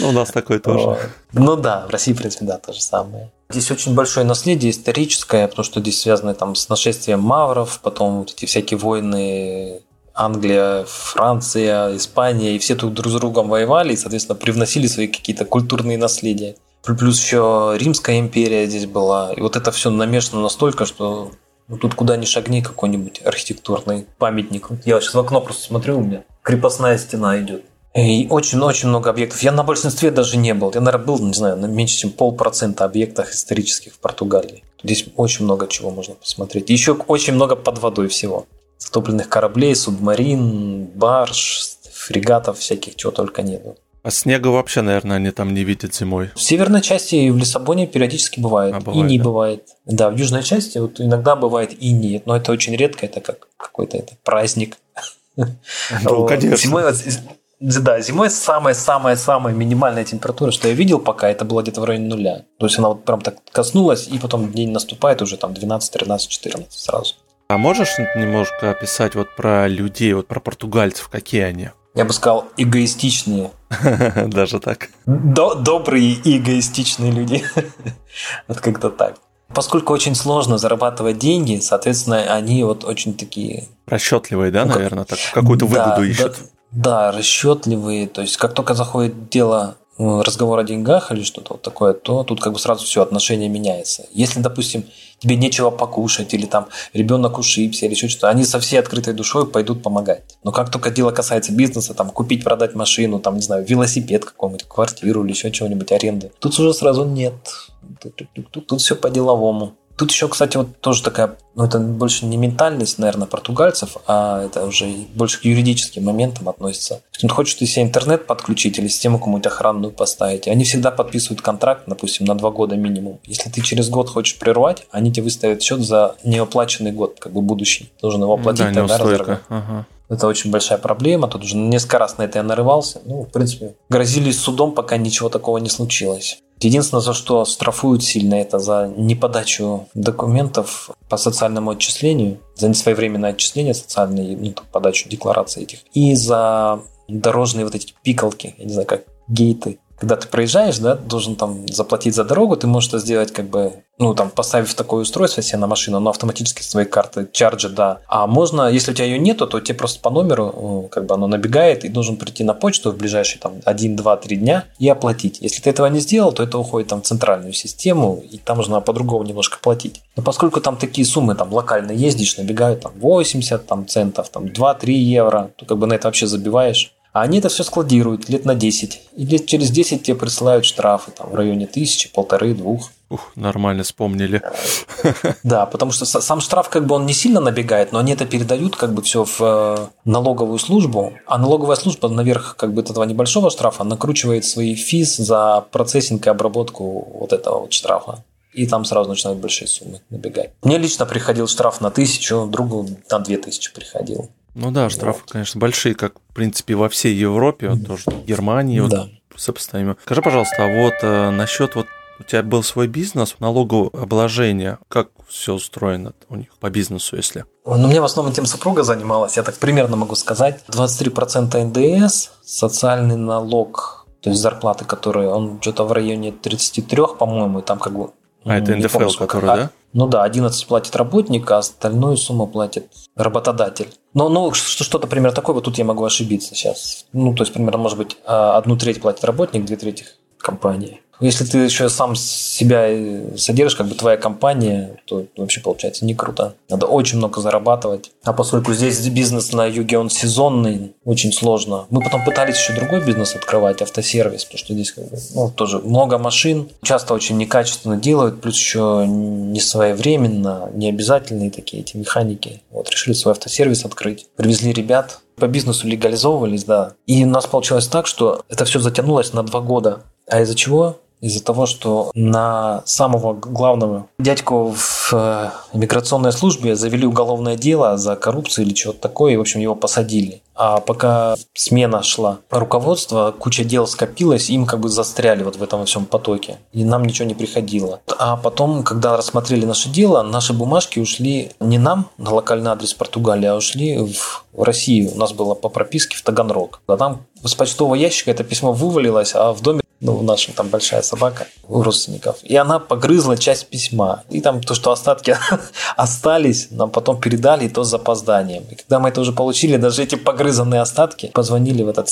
B: Ну, у нас такое тоже.
A: Ну да, в России, в принципе, да, то же самое. Здесь очень большое наследие историческое, потому что здесь связано там с нашествием мавров, потом вот эти всякие войны Англия, Франция, Испания, и все тут друг с другом воевали, и, соответственно, привносили свои какие-то культурные наследия. Плюс еще Римская империя здесь была. И вот это все намешано настолько, что ну, тут куда ни шагни какой-нибудь архитектурный памятник. Я сейчас в окно просто смотрю, у меня крепостная стена идет. И очень-очень много объектов. Я на большинстве даже не был. Я, наверное, был, не знаю, на меньше, чем полпроцента объектов исторических в Португалии. Здесь очень много чего можно посмотреть. Еще очень много под водой всего. Затопленных кораблей, субмарин, барж, фрегатов всяких, чего только нету.
B: А снега вообще, наверное, они там не видят зимой.
A: В северной части в Лиссабоне периодически бывает. А, бывает и не да? бывает. Да, в южной части вот иногда бывает и нет, но это очень редко, это как какой-то это праздник.
B: Ну, конечно. Зимой,
A: да, зимой самая-самая-самая минимальная температура, что я видел пока, это было где-то в районе нуля. То есть она вот прям так коснулась, и потом день наступает уже там 12, 13, 14 сразу.
B: А можешь немножко описать вот про людей, вот про португальцев, какие они?
A: Я бы сказал, эгоистичные.
B: Даже так.
A: Добрые и эгоистичные люди. Вот как-то так. Поскольку очень сложно зарабатывать деньги, соответственно, они вот очень такие...
B: Расчетливые, да, ну, наверное, так какую-то выгоду да, ищут.
A: Да, да, расчетливые. То есть, как только заходит дело разговор о деньгах или что-то вот такое, то тут как бы сразу все отношение меняется. Если, допустим, тебе нечего покушать или там ребенок ушибся или еще что-то, они со всей открытой душой пойдут помогать. Но как только дело касается бизнеса, там купить, продать машину, там, не знаю, велосипед какой-нибудь, квартиру или еще чего-нибудь, аренды, тут уже сразу нет. Тут, тут, тут, тут, все по-деловому. Тут еще, кстати, вот тоже такая, ну это больше не ментальность, наверное, португальцев, а это уже больше к юридическим моментам относится. Он хочет ты себе интернет подключить или систему какую-нибудь охранную поставить. Они всегда подписывают контракт, допустим, на два года минимум. Если ты через год хочешь прервать, они тебе выставят счет за неоплаченный год, как бы будущий. Должен его оплатить, да, тогда разорвать. Ага. Это очень большая проблема. Тут уже несколько раз на это я нарывался. Ну, в принципе, грозили судом, пока ничего такого не случилось. Единственное, за что штрафуют сильно, это за неподачу документов по социальному отчислению, за несвоевременное отчисление социальной, ну, подачу деклараций этих, и за дорожные вот эти пикалки, я не знаю, как гейты, когда ты проезжаешь, да, должен там заплатить за дорогу, ты можешь это сделать как бы, ну, там, поставив такое устройство себе на машину, но автоматически с твоей карты чарджи, да. А можно, если у тебя ее нету, то тебе просто по номеру, как бы оно набегает, и должен прийти на почту в ближайшие там 1, 2, 3 дня и оплатить. Если ты этого не сделал, то это уходит там в центральную систему, и там нужно по-другому немножко платить. Но поскольку там такие суммы, там, локально ездишь, набегают там 80 там, центов, там 2-3 евро, то как бы на это вообще забиваешь. А они это все складируют лет на 10. И лет через 10 тебе присылают штрафы там, в районе тысячи, полторы, двух.
B: Ух, нормально вспомнили.
A: Да, потому что сам штраф как бы он не сильно набегает, но они это передают как бы все в э, налоговую службу, а налоговая служба наверх как бы этого небольшого штрафа накручивает свои физ за процессинг и обработку вот этого вот штрафа. И там сразу начинают большие суммы набегать. Мне лично приходил штраф на тысячу, другу на две тысячи приходил.
B: Ну да, штрафы, вот. конечно, большие, как, в принципе, во всей Европе, вот тоже Германии, вот, да. сопоставимо. Скажи, пожалуйста, а вот э, насчет вот у тебя был свой бизнес, налогообложение, как все устроено у них по бизнесу, если?
A: Ну, мне в основном тем супруга занималась, я так примерно могу сказать. 23% НДС, социальный налог, то есть зарплаты, которые, он что-то в районе 33, по-моему, и там как бы...
B: А, это НДФЛ, помню, который, да?
A: Ну да, 11 платит работник, а остальную сумму платит работодатель. Но ну, что-то примерно такое, вот тут я могу ошибиться сейчас. Ну, то есть, примерно, может быть, а, одну треть платит работник, две трети компания. Если ты еще сам себя содержишь, как бы твоя компания, то вообще получается не круто. Надо очень много зарабатывать. А поскольку здесь бизнес на юге, он сезонный, очень сложно. Мы потом пытались еще другой бизнес открывать, автосервис, потому что здесь как бы, ну, тоже много машин, часто очень некачественно делают, плюс еще не своевременно, не обязательные такие эти механики. Вот решили свой автосервис открыть. Привезли ребят, по бизнесу легализовывались, да. И у нас получилось так, что это все затянулось на два года. А из-за чего? Из-за того, что на самого главного дядьку в э, миграционной службе завели уголовное дело за коррупцию или что-то такое, и, в общем, его посадили. А пока смена шла руководство, куча дел скопилась, им как бы застряли вот в этом всем потоке. И нам ничего не приходило. А потом, когда рассмотрели наше дело, наши бумажки ушли не нам, на локальный адрес Португалии, а ушли в, Россию. У нас было по прописке в Таганрог. А там с почтового ящика это письмо вывалилось, а в доме ну, в нашем там большая собака у родственников. И она погрызла часть письма. И там то, что остатки остались, нам потом передали, и то с запозданием. И когда мы это уже получили, даже эти погрызанные остатки позвонили в этот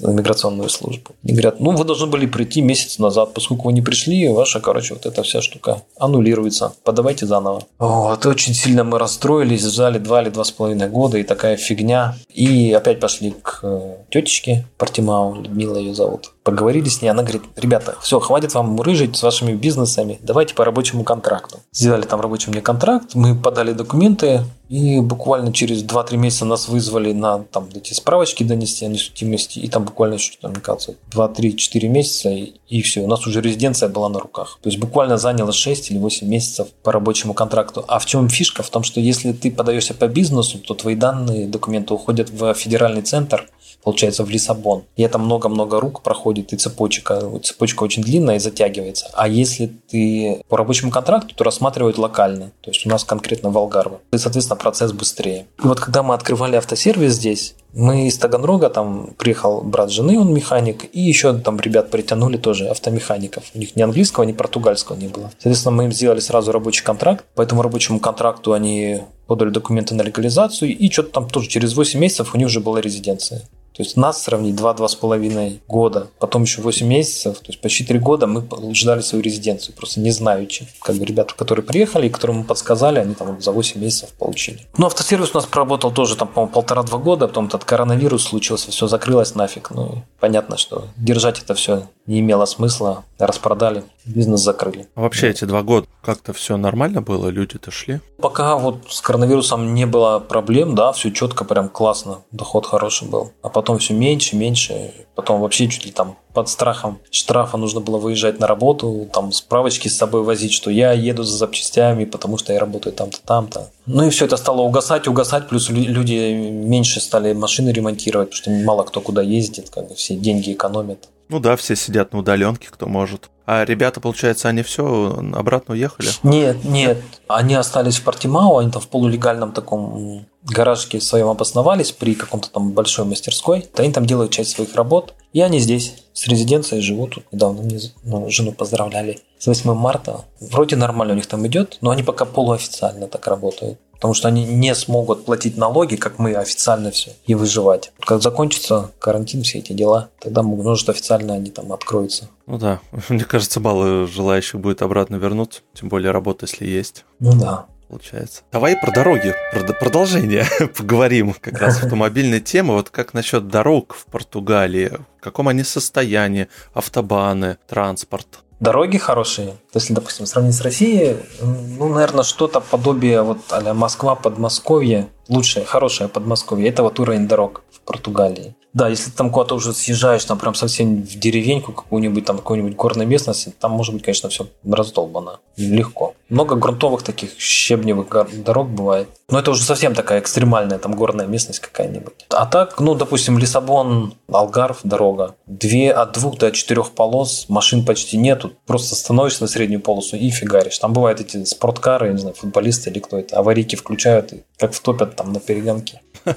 A: на миграционную службу. И говорят, ну, вы должны были прийти месяц назад, поскольку вы не пришли, ваша, короче, вот эта вся штука аннулируется. Подавайте заново. Вот, очень сильно мы расстроились, ждали два или два с половиной года, и такая фигня. И опять пошли к э, тетечке Партимау, Людмила ее зовут. Поговорили с ней, она говорит, ребята, все, хватит вам рыжить с вашими бизнесами, давайте по рабочему контракту. Сделали там рабочий мне контракт, мы подали документы, и буквально через 2-3 месяца нас вызвали на там, эти справочки донести о несудимости. И там буквально что-то, мне кажется, 2-3-4 месяца, и, и все. У нас уже резиденция была на руках. То есть буквально заняло 6 или 8 месяцев по рабочему контракту. А в чем фишка? В том, что если ты подаешься по бизнесу, то твои данные, документы уходят в федеральный центр получается, в Лиссабон. И это много-много рук проходит, и цепочка, цепочка очень длинная и затягивается. А если ты по рабочему контракту, то рассматривают локально. То есть у нас конкретно в Алгарве. И, соответственно, процесс быстрее. И вот когда мы открывали автосервис здесь, мы из Таганрога, там приехал брат жены, он механик, и еще там ребят притянули тоже автомехаников. У них ни английского, ни португальского не было. Соответственно, мы им сделали сразу рабочий контракт. По этому рабочему контракту они подали документы на легализацию, и что-то там тоже через 8 месяцев у них уже была резиденция. То есть нас сравнить 2-2,5 года, потом еще 8 месяцев, то есть почти 3 года мы ждали свою резиденцию, просто не знаючи. Как бы ребята, которые приехали и которым мы подсказали, они там за 8 месяцев получили. Ну, автосервис у нас проработал тоже там, по-моему, полтора-два года, потом этот коронавирус случился, все закрылось нафиг. Ну, понятно, что держать это все не имело смысла, распродали, бизнес закрыли.
B: А вообще эти два года как-то все нормально было, люди-то шли?
A: Пока вот с коронавирусом не было проблем, да, все четко, прям классно, доход хороший был. А потом все меньше, меньше, потом вообще чуть ли там под страхом штрафа нужно было выезжать на работу, там справочки с собой возить, что я еду за запчастями, потому что я работаю там-то, там-то. Ну и все это стало угасать, угасать, плюс люди меньше стали машины ремонтировать, потому что мало кто куда ездит, как бы все деньги экономят.
B: Ну да, все сидят на удаленке, кто может. А ребята, получается, они все обратно уехали?
A: Нет, нет. Они остались в Портимау, они там в полулегальном таком гаражке своем обосновались при каком-то там большой мастерской. Они там делают часть своих работ. И они здесь, с резиденцией живут. Тут недавно мне ну, жену поздравляли с 8 марта. Вроде нормально у них там идет, но они пока полуофициально так работают потому что они не смогут платить налоги, как мы официально все, и выживать. Как закончится карантин, все эти дела, тогда, может, официально они там откроются.
B: Ну да, мне кажется, баллы желающих будет обратно вернуться, тем более работа, если есть.
A: Ну да.
B: Получается. Давай про дороги, про продолжение поговорим. Как раз автомобильная тема. Вот как насчет дорог в Португалии? В каком они состоянии? Автобаны, транспорт?
A: Дороги хорошие. Если, допустим, сравнить с Россией, ну, наверное, что-то подобие вот а Москва, Подмосковье, лучшее, хорошее Подмосковье, это вот уровень дорог в Португалии. Да, если ты там куда-то уже съезжаешь, там прям совсем в деревеньку какую-нибудь, там какую-нибудь горной местности, там может быть, конечно, все раздолбано. Легко. Много грунтовых таких щебневых дорог бывает. Но это уже совсем такая экстремальная там горная местность какая-нибудь. А так, ну, допустим, Лиссабон, Алгарв, дорога. Две, от двух до четырех полос машин почти нету. Просто становишься на среднюю полосу и фигаришь. Там бывают эти спорткары, я не знаю, футболисты или кто это, аварийки включают и как втопят там на перегонке.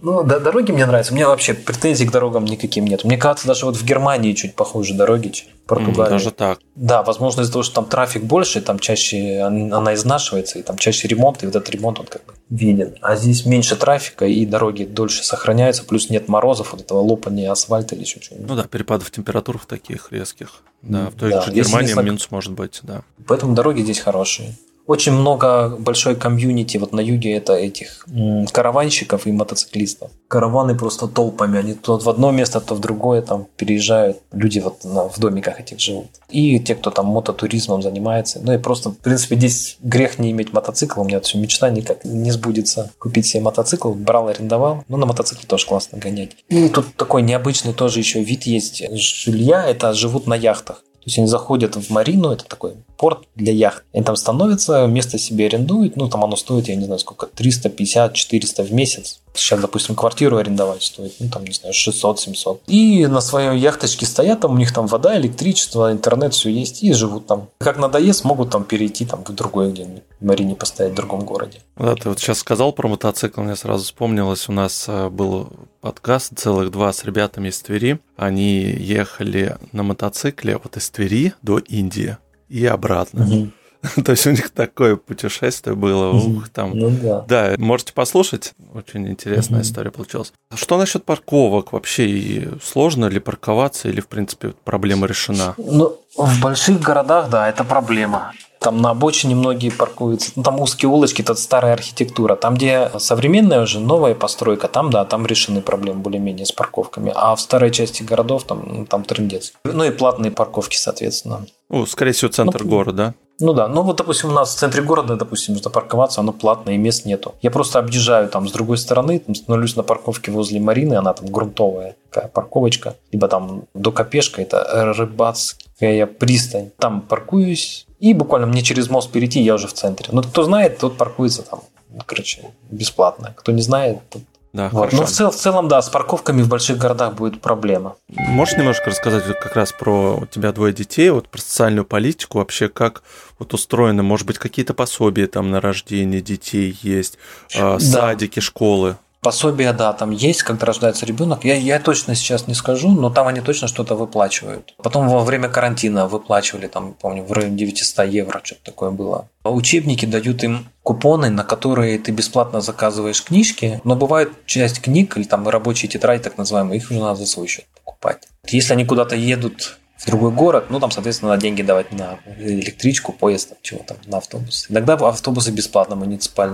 A: Ну, да, дороги мне нравятся. У меня вообще претензий к дорогам никаким нет. Мне кажется, даже вот в Германии чуть похуже дороги, чем в Португалии.
B: даже так.
A: Да, возможно, из-за того, что там трафик больше, там чаще она изнашивается, и там чаще ремонт, и вот этот ремонт он как бы виден. А здесь меньше трафика, и дороги дольше сохраняются, плюс нет морозов, вот этого лопания асфальта или еще чего-нибудь.
B: Ну да, перепадов температур таких резких. Да, в той да, же Германии минус может быть, да.
A: Поэтому дороги здесь хорошие. Очень много большой комьюнити вот на юге это этих караванщиков и мотоциклистов. Караваны просто толпами, они то в одно место, то в другое там переезжают. Люди вот на, в домиках этих живут. И те, кто там мототуризмом занимается. Ну и просто, в принципе, здесь грех не иметь мотоцикла. У меня все мечта никак не сбудется купить себе мотоцикл. Брал, арендовал. Ну, на мотоцикле тоже классно гонять. И тут такой необычный тоже еще вид есть жилья. Это живут на яхтах. То есть они заходят в марину, это такой порт для яхт. Они там становятся, место себе арендуют, ну там оно стоит, я не знаю сколько, 350-400 в месяц. Сейчас, допустим, квартиру арендовать стоит, ну там, не знаю, 600-700. И на своей яхточке стоят, там у них там вода, электричество, интернет, все есть, и живут там. Как надоест, могут там перейти там в другое где-нибудь марине постоять в другом городе.
B: Да, ты вот сейчас сказал про мотоцикл, мне сразу вспомнилось, у нас э, был подкаст целых два с ребятами из Твери. Они ехали на мотоцикле вот из Твери до Индии и обратно. Угу. То есть у них такое путешествие было. Ух, там.
A: Ну, да.
B: да, можете послушать. Очень интересная история получилась. Что насчет парковок? Вообще и сложно ли парковаться или, в принципе, проблема решена?
A: Ну, в больших городах, да, это проблема. Там на обочине многие паркуются. Ну, там узкие улочки, это старая архитектура. Там, где современная уже, новая постройка, там, да, там решены проблемы более-менее с парковками. А в старой части городов там, ну, там трендец. Ну и платные парковки, соответственно.
B: Ну, скорее всего, центр ну, города.
A: Ну да, ну вот, допустим, у нас в центре города, допустим, нужно парковаться, оно платное, и мест нету. Я просто объезжаю там с другой стороны, там, становлюсь на парковке возле Марины, она там грунтовая такая парковочка, либо там до Копешка, это рыбацкая пристань. Там паркуюсь, и буквально мне через мост перейти, я уже в центре. Ну, кто знает, тот паркуется там, короче, бесплатно. Кто не знает, тот
B: Да,
A: вот. Но в, цел, в целом, да, с парковками в больших городах будет проблема.
B: Можешь немножко рассказать вот как раз про у тебя двое детей, вот про социальную политику, вообще как вот устроено, может быть, какие-то пособия там на рождение детей есть, да. садики, школы?
A: Пособия, да, там есть, когда рождается ребенок. Я, я точно сейчас не скажу, но там они точно что-то выплачивают. Потом во время карантина выплачивали, там, помню, в районе 900 евро, что-то такое было. Учебники дают им купоны, на которые ты бесплатно заказываешь книжки, но бывает часть книг или там рабочие тетради, так называемые, их уже надо за свой счет покупать. Если они куда-то едут в другой город, ну, там, соответственно, надо деньги давать на электричку, поезд, там, чего там, на автобус. Иногда автобусы бесплатно муниципаль...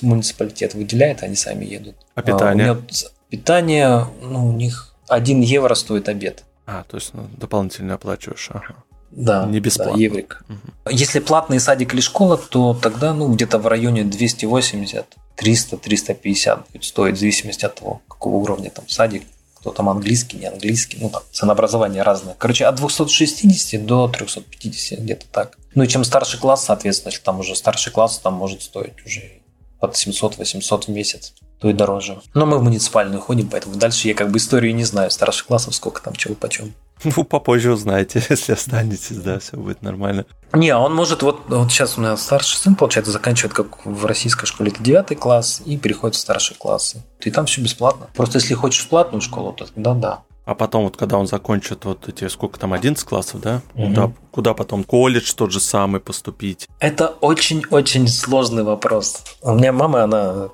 A: муниципалитет выделяет, они сами едут.
B: А питание? А,
A: меня... питание, ну, у них 1 евро стоит обед.
B: А, то есть ну, дополнительно оплачиваешь, ага.
A: Да,
B: не бесплатно.
A: Да, еврик. Угу. Если платный садик или школа, то тогда ну, где-то в районе 280, 300, 350 будет стоить, в зависимости от того, какого уровня там садик кто там английский, не английский, ну там ценообразование разное. Короче, от 260 до 350, где-то так. Ну и чем старший класс, соответственно, если там уже старший класс, там может стоить уже под 700-800 в месяц, то и дороже. Но мы в муниципальную ходим, поэтому дальше я как бы историю не знаю старших классов, сколько там чего почем.
B: Ну, попозже узнаете, если останетесь, да, все будет нормально.
A: Не, он может, вот, вот сейчас у меня старший сын, получается, заканчивает как в российской школе, это девятый класс, и переходит в старшие классы. И там все бесплатно. Просто если хочешь в платную школу, то тогда да.
B: А потом, вот когда он закончит вот эти, сколько там, 11 классов, да? Угу. Куда, куда потом? Колледж тот же самый поступить?
A: Это очень-очень сложный вопрос. У меня мама, она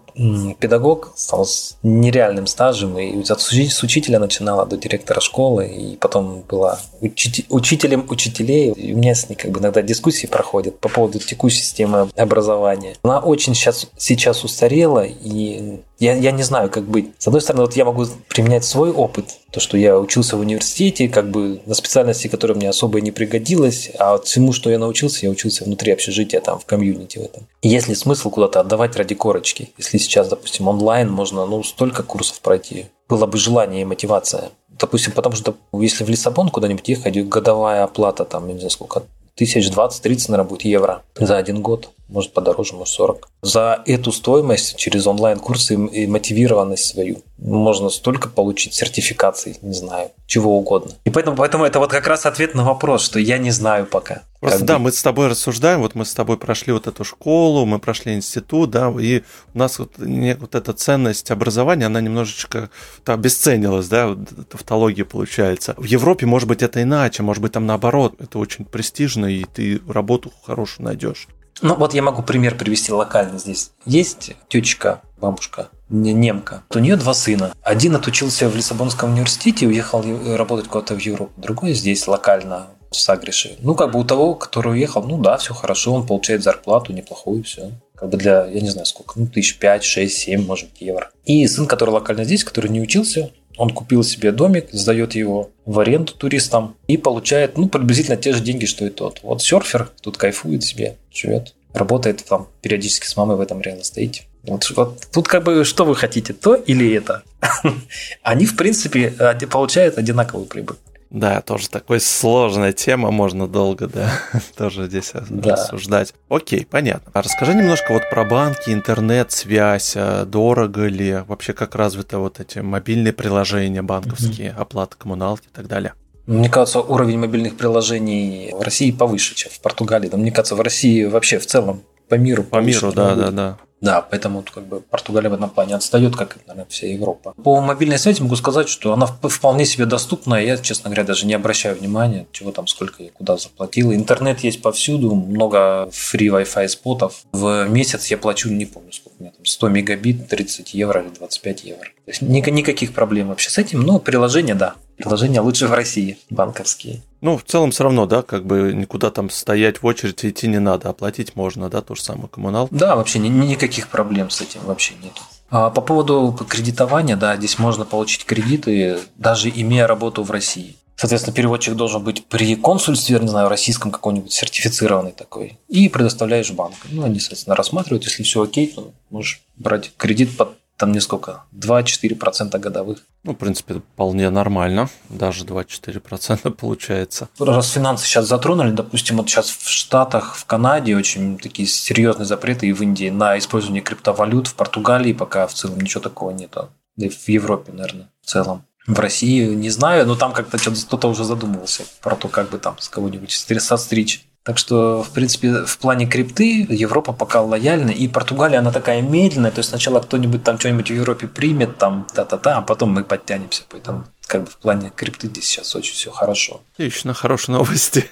A: педагог, стал с нереальным стажем, и с учителя начинала до директора школы, и потом была учителем учителей. И у меня с ней как бы иногда дискуссии проходят по поводу текущей системы образования. Она очень сейчас, сейчас устарела, и я, я не знаю, как быть. С одной стороны, вот я могу применять свой опыт, то, что я учился в университете, как бы на специальности, которая мне особо не пригодилась, а вот всему, что я научился, я учился внутри общежития, там, в комьюнити в этом. Есть ли смысл куда-то отдавать ради корочки? Если сейчас, допустим, онлайн можно, ну, столько курсов пройти. Было бы желание и мотивация. Допустим, потому что если в Лиссабон куда-нибудь ехать, годовая оплата, там, не знаю сколько, тысяч двадцать-тридцать, наверное, будет евро за один год может подороже, может 40. За эту стоимость через онлайн-курсы и мотивированность свою можно столько получить сертификаций, не знаю, чего угодно. И поэтому, поэтому это вот как раз ответ на вопрос, что я не знаю пока.
B: Просто да, быть. мы с тобой рассуждаем, вот мы с тобой прошли вот эту школу, мы прошли институт, да, и у нас вот, вот эта ценность образования, она немножечко обесценилась, да, тавтология получается. В Европе, может быть, это иначе, может быть, там наоборот, это очень престижно, и ты работу хорошую найдешь.
A: Ну, вот я могу пример привести локально здесь. Есть тетечка, бабушка, немка. У нее два сына. Один отучился в Лиссабонском университете, уехал работать куда-то в Европу. Другой здесь локально, в Сагрише. Ну, как бы у того, который уехал, ну да, все хорошо, он получает зарплату неплохую, все. Как бы для, я не знаю сколько, ну, тысяч пять, шесть, семь, может евро. И сын, который локально здесь, который не учился, он купил себе домик, сдает его в аренду туристам и получает ну, приблизительно те же деньги, что и тот. Вот серфер тут кайфует себе, живет, работает там периодически с мамой в этом реально стоите. Вот, вот тут как бы что вы хотите, то или это. Они, в принципе, получают одинаковую прибыль.
B: Да, тоже такой сложная тема, можно долго, да, тоже здесь да. рассуждать. Окей, понятно. А расскажи немножко вот про банки, интернет, связь, а дорого ли, вообще как развиты вот эти мобильные приложения банковские, mm-hmm. оплата коммуналки и так далее.
A: Мне кажется, уровень мобильных приложений в России повыше, чем в Португалии. Да, мне кажется, в России вообще в целом по миру.
B: По миру, да, да, да.
A: Да, поэтому как бы Португалия в этом плане отстает, как, наверное, вся Европа. По мобильной связи могу сказать, что она вполне себе доступна. Я, честно говоря, даже не обращаю внимания, чего там, сколько и куда заплатил. Интернет есть повсюду, много фри Wi-Fi спотов. В месяц я плачу, не помню, сколько у меня там, 100 мегабит, 30 евро или 25 евро. То есть никаких проблем вообще с этим, но приложение, да. Приложения лучше в России, банковские.
B: Ну, в целом все равно, да, как бы никуда там стоять в очередь идти не надо, оплатить можно, да, то же самое коммунал.
A: Да, вообще ни, никаких проблем с этим вообще нет. А по поводу кредитования, да, здесь можно получить кредиты, даже имея работу в России. Соответственно, переводчик должен быть при консульстве, не знаю, российском какой-нибудь сертифицированный такой. И предоставляешь банк. Ну, они, соответственно, рассматривают. Если все окей, то можешь брать кредит под там несколько, 2-4% годовых.
B: Ну, в принципе, вполне нормально, даже 2-4% получается.
A: Раз финансы сейчас затронули, допустим, вот сейчас в Штатах, в Канаде очень такие серьезные запреты и в Индии на использование криптовалют, в Португалии пока в целом ничего такого нет. Да и в Европе, наверное, в целом. В России не знаю, но там как-то кто-то уже задумывался про то, как бы там с кого-нибудь состричь. Так что, в принципе, в плане крипты Европа пока лояльна, и Португалия, она такая медленная, то есть сначала кто-нибудь там что-нибудь в Европе примет, там, та-та-та, а потом мы подтянемся, поэтому как бы в плане крипты здесь сейчас очень все хорошо.
B: Отлично, хорошие новости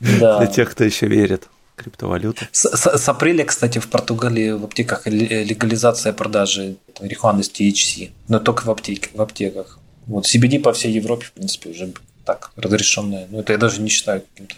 B: да. для тех, кто еще верит в криптовалюту.
A: С, с, с апреля, кстати, в Португалии в аптеках легализация продажи марихуаны с THC, но только в, аптеке, в аптеках. Вот CBD по всей Европе, в принципе, уже так разрешенная. Но это я даже не считаю каким-то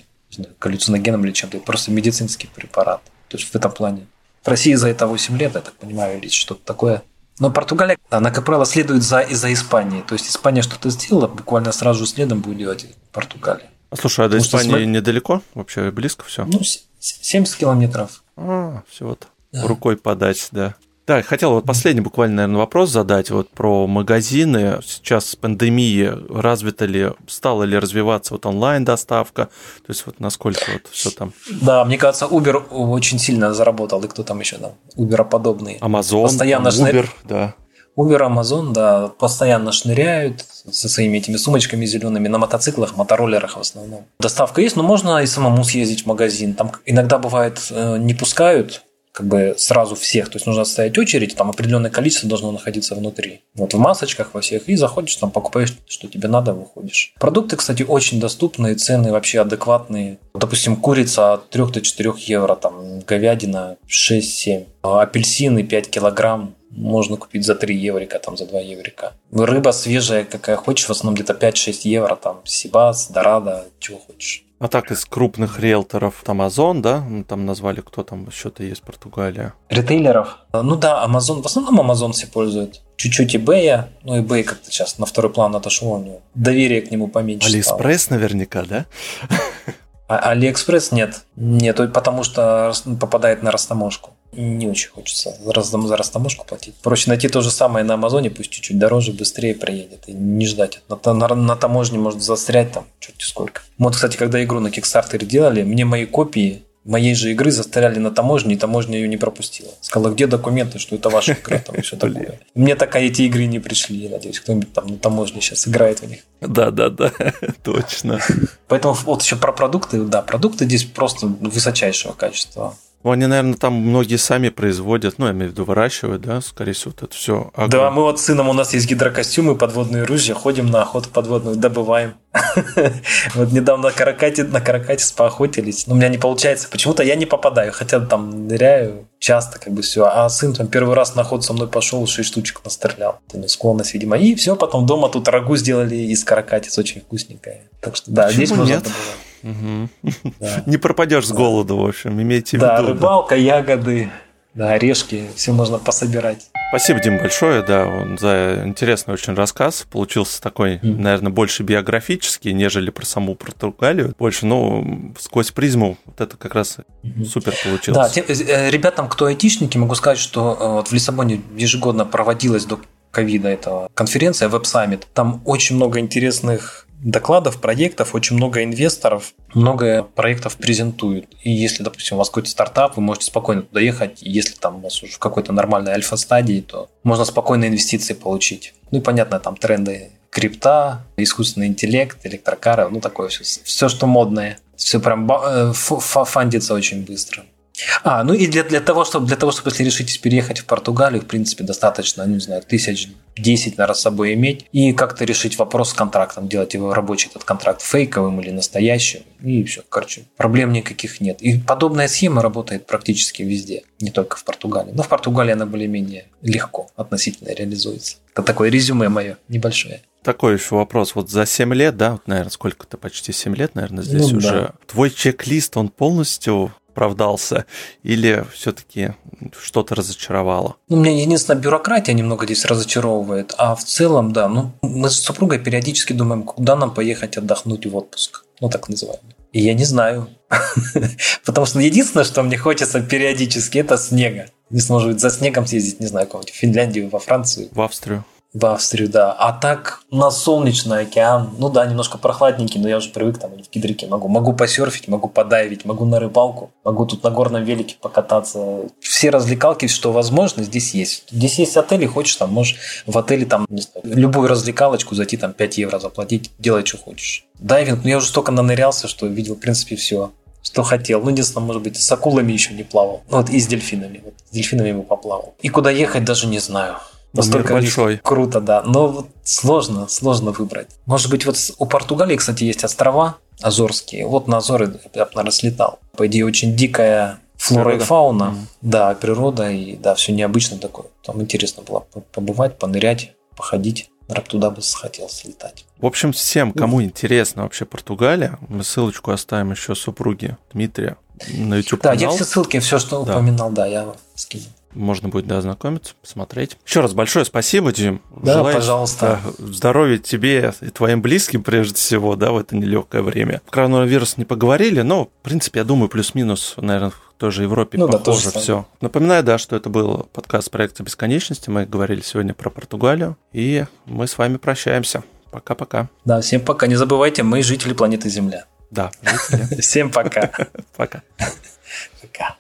A: галлюциногеном или чем-то. Просто медицинский препарат. То есть в этом плане. В России за это 8 лет, я так понимаю, или что-то такое. Но Португалия, она, как правило, следует за, за Испанией. То есть Испания что-то сделала, буквально сразу же следом будет делать Португалия.
B: А слушай, а до Потому Испании что... недалеко? Вообще близко все?
A: Ну, 70 километров.
B: А, всего-то. Да. Рукой подать, да. Да, хотел вот последний буквально, наверное, вопрос задать вот про магазины. Сейчас с пандемией развита ли, стала ли развиваться вот онлайн-доставка? То есть вот насколько вот все там?
A: Да, мне кажется, Uber очень сильно заработал, и кто там еще там, Uber подобные.
B: Amazon,
A: постоянно
B: Uber, шныр... да.
A: Uber, Amazon, да, постоянно шныряют со своими этими сумочками зелеными на мотоциклах, мотороллерах в основном. Доставка есть, но можно и самому съездить в магазин. Там иногда бывает э, не пускают, как бы сразу всех. То есть нужно стоять очередь, там определенное количество должно находиться внутри. Вот в масочках во всех. И заходишь, там покупаешь, что тебе надо, выходишь. Продукты, кстати, очень доступные, цены вообще адекватные. Допустим, курица от 3 до 4 евро, там говядина 6-7, апельсины 5 килограмм, можно купить за 3 еврика, там за 2 еврика. Рыба свежая, какая хочешь, в основном где-то 5-6 евро, там сибас, дорадо, чего хочешь.
B: А так из крупных ритейлеров, там Amazon, да? Там назвали, кто там еще-то есть, Португалия.
A: Ритейлеров? Ну да, Amazon, в основном Amazon все пользуют. Чуть-чуть eBay, ну eBay как-то сейчас на второй план отошел, у него доверие к нему поменьше
B: Алиэкспресс наверняка, да?
A: А Алиэкспресс нет. Нет, потому что попадает на растаможку не очень хочется за растаможку платить. Проще найти то же самое на Амазоне, пусть чуть-чуть дороже, быстрее приедет. И не ждать. На, на, на таможне может застрять там черти сколько. Вот, кстати, когда игру на Kickstarter делали, мне мои копии моей же игры застряли на таможне, и таможня ее не пропустила. Сказала, где документы, что это ваша игра, там и все такое. Мне так эти игры не пришли, я надеюсь, кто-нибудь там на таможне сейчас играет в них.
B: Да, да, да, точно.
A: Поэтому вот еще про продукты, да, продукты здесь просто высочайшего качества.
B: Ну, они, наверное, там многие сами производят, ну, я имею в виду, выращивают, да, скорее всего, вот это все.
A: Агро. Да, мы вот с сыном, у нас есть гидрокостюмы, подводные ружья, ходим на охоту подводную, добываем. Вот недавно на каракате, на каракате поохотились, но у меня не получается, почему-то я не попадаю, хотя там ныряю часто, как бы все. А сын там первый раз на охоту со мной пошел, 6 штучек настрелял. Это не склонность, видимо. И все, потом дома тут рагу сделали из каракатиц, очень вкусненькое. Так что да, здесь можно добывать.
B: Не пропадешь с голоду, в общем, имейте в виду.
A: Да, рыбалка, ягоды, да, орешки, все можно пособирать.
B: Спасибо, Дим, большое, да, за интересный очень рассказ. Получился такой, mm. наверное, больше биографический, нежели про саму Португалию. Больше, ну, сквозь призму вот это как раз mm-hmm. супер получилось.
A: Да, тем, э, ребятам, кто айтишники, могу сказать, что э, вот в Лиссабоне ежегодно проводилась до ковида этого конференция Web Summit. Там очень много интересных докладов, проектов, очень много инвесторов, много проектов презентуют. И если, допустим, у вас какой-то стартап, вы можете спокойно туда ехать. Если там у вас уже в какой-то нормальной альфа-стадии, то можно спокойно инвестиции получить. Ну и понятно, там тренды крипта, искусственный интеллект, электрокары, ну такое все, все что модное. Все прям э, фандится очень быстро. А, ну и для, для того, чтобы для того, чтобы если решитесь переехать в Португалию, в принципе, достаточно, не знаю, тысяч 10, наверное, с собой иметь и как-то решить вопрос с контрактом, делать его рабочий этот контракт фейковым или настоящим, и все, короче, проблем никаких нет. И подобная схема работает практически везде, не только в Португалии. Но в Португалии она более-менее легко относительно реализуется. Это такое резюме мое небольшое.
B: Такой еще вопрос. Вот за 7 лет, да, вот, наверное, сколько-то, почти 7 лет, наверное, здесь ну, уже. Да. Твой чек-лист, он полностью оправдался, или все-таки что-то разочаровало?
A: Ну, меня единственная бюрократия немного здесь разочаровывает, а в целом, да, ну, мы с супругой периодически думаем, куда нам поехать отдохнуть в отпуск, ну, так называемый. И я не знаю. Потому что единственное, что мне хочется периодически, это снега. Не может быть, за снегом съездить, не знаю, куда-нибудь в Финляндию, во Францию.
B: В Австрию.
A: В Австрию, да. А так у нас солнечный океан. Ну да, немножко прохладненький, но я уже привык там в Кидрике могу. Могу посерфить, могу подайвить, могу на рыбалку, могу тут на горном велике покататься. Все развлекалки, что возможно, здесь есть. Здесь есть отели, хочешь, там можешь в отеле там, не знаю, любую развлекалочку зайти, там 5 евро заплатить, делай, что хочешь. Дайвинг, ну я уже столько нанырялся, что видел, в принципе, все что хотел. Ну, единственное, может быть, с акулами еще не плавал. Ну, вот и с дельфинами. Вот, с дельфинами не поплавал. И куда ехать, даже не знаю.
B: Настолько большой.
A: Круто, да. Но вот сложно, сложно выбрать. Может быть, вот у Португалии, кстати, есть острова Азорские. Вот на Азоры я бы, наверное, слетал. По идее, очень дикая флора природа. и фауна. Mm. Да, природа и да, все необычно такое. Там интересно было побывать, понырять, походить. Наверное, туда бы захотел слетать.
B: В общем, всем, кому интересно вообще Португалия, мы ссылочку оставим еще супруги Дмитрия на YouTube
A: Да, я все ссылки, все, что да. упоминал, да, я скину.
B: Можно будет, да, ознакомиться, посмотреть. Еще раз большое спасибо, Дим.
A: Да, Желаю, пожалуйста.
B: Здоровья тебе и твоим близким, прежде всего, да, в это нелегкое время. В коронавирус не поговорили, но, в принципе, я думаю, плюс-минус, наверное, в той же Европе ну, похоже да, все. Напоминаю, да, что это был подкаст проекта бесконечности. Мы говорили сегодня про Португалию, и мы с вами прощаемся. Пока-пока.
A: Да, всем пока. Не забывайте, мы жители планеты Земля.
B: Да,
A: Всем пока.
B: Пока.
A: Пока.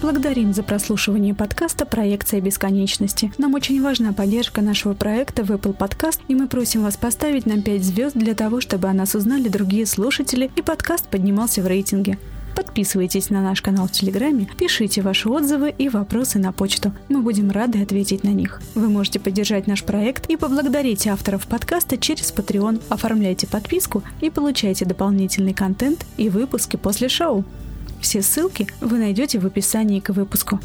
C: Благодарим за прослушивание подкаста «Проекция бесконечности». Нам очень важна поддержка нашего проекта в Apple Podcast, и мы просим вас поставить нам 5 звезд для того, чтобы о нас узнали другие слушатели и подкаст поднимался в рейтинге. Подписывайтесь на наш канал в Телеграме, пишите ваши отзывы и вопросы на почту. Мы будем рады ответить на них. Вы можете поддержать наш проект и поблагодарить авторов подкаста через Patreon. Оформляйте подписку и получайте дополнительный контент и выпуски после шоу. Все ссылки вы найдете в описании к выпуску.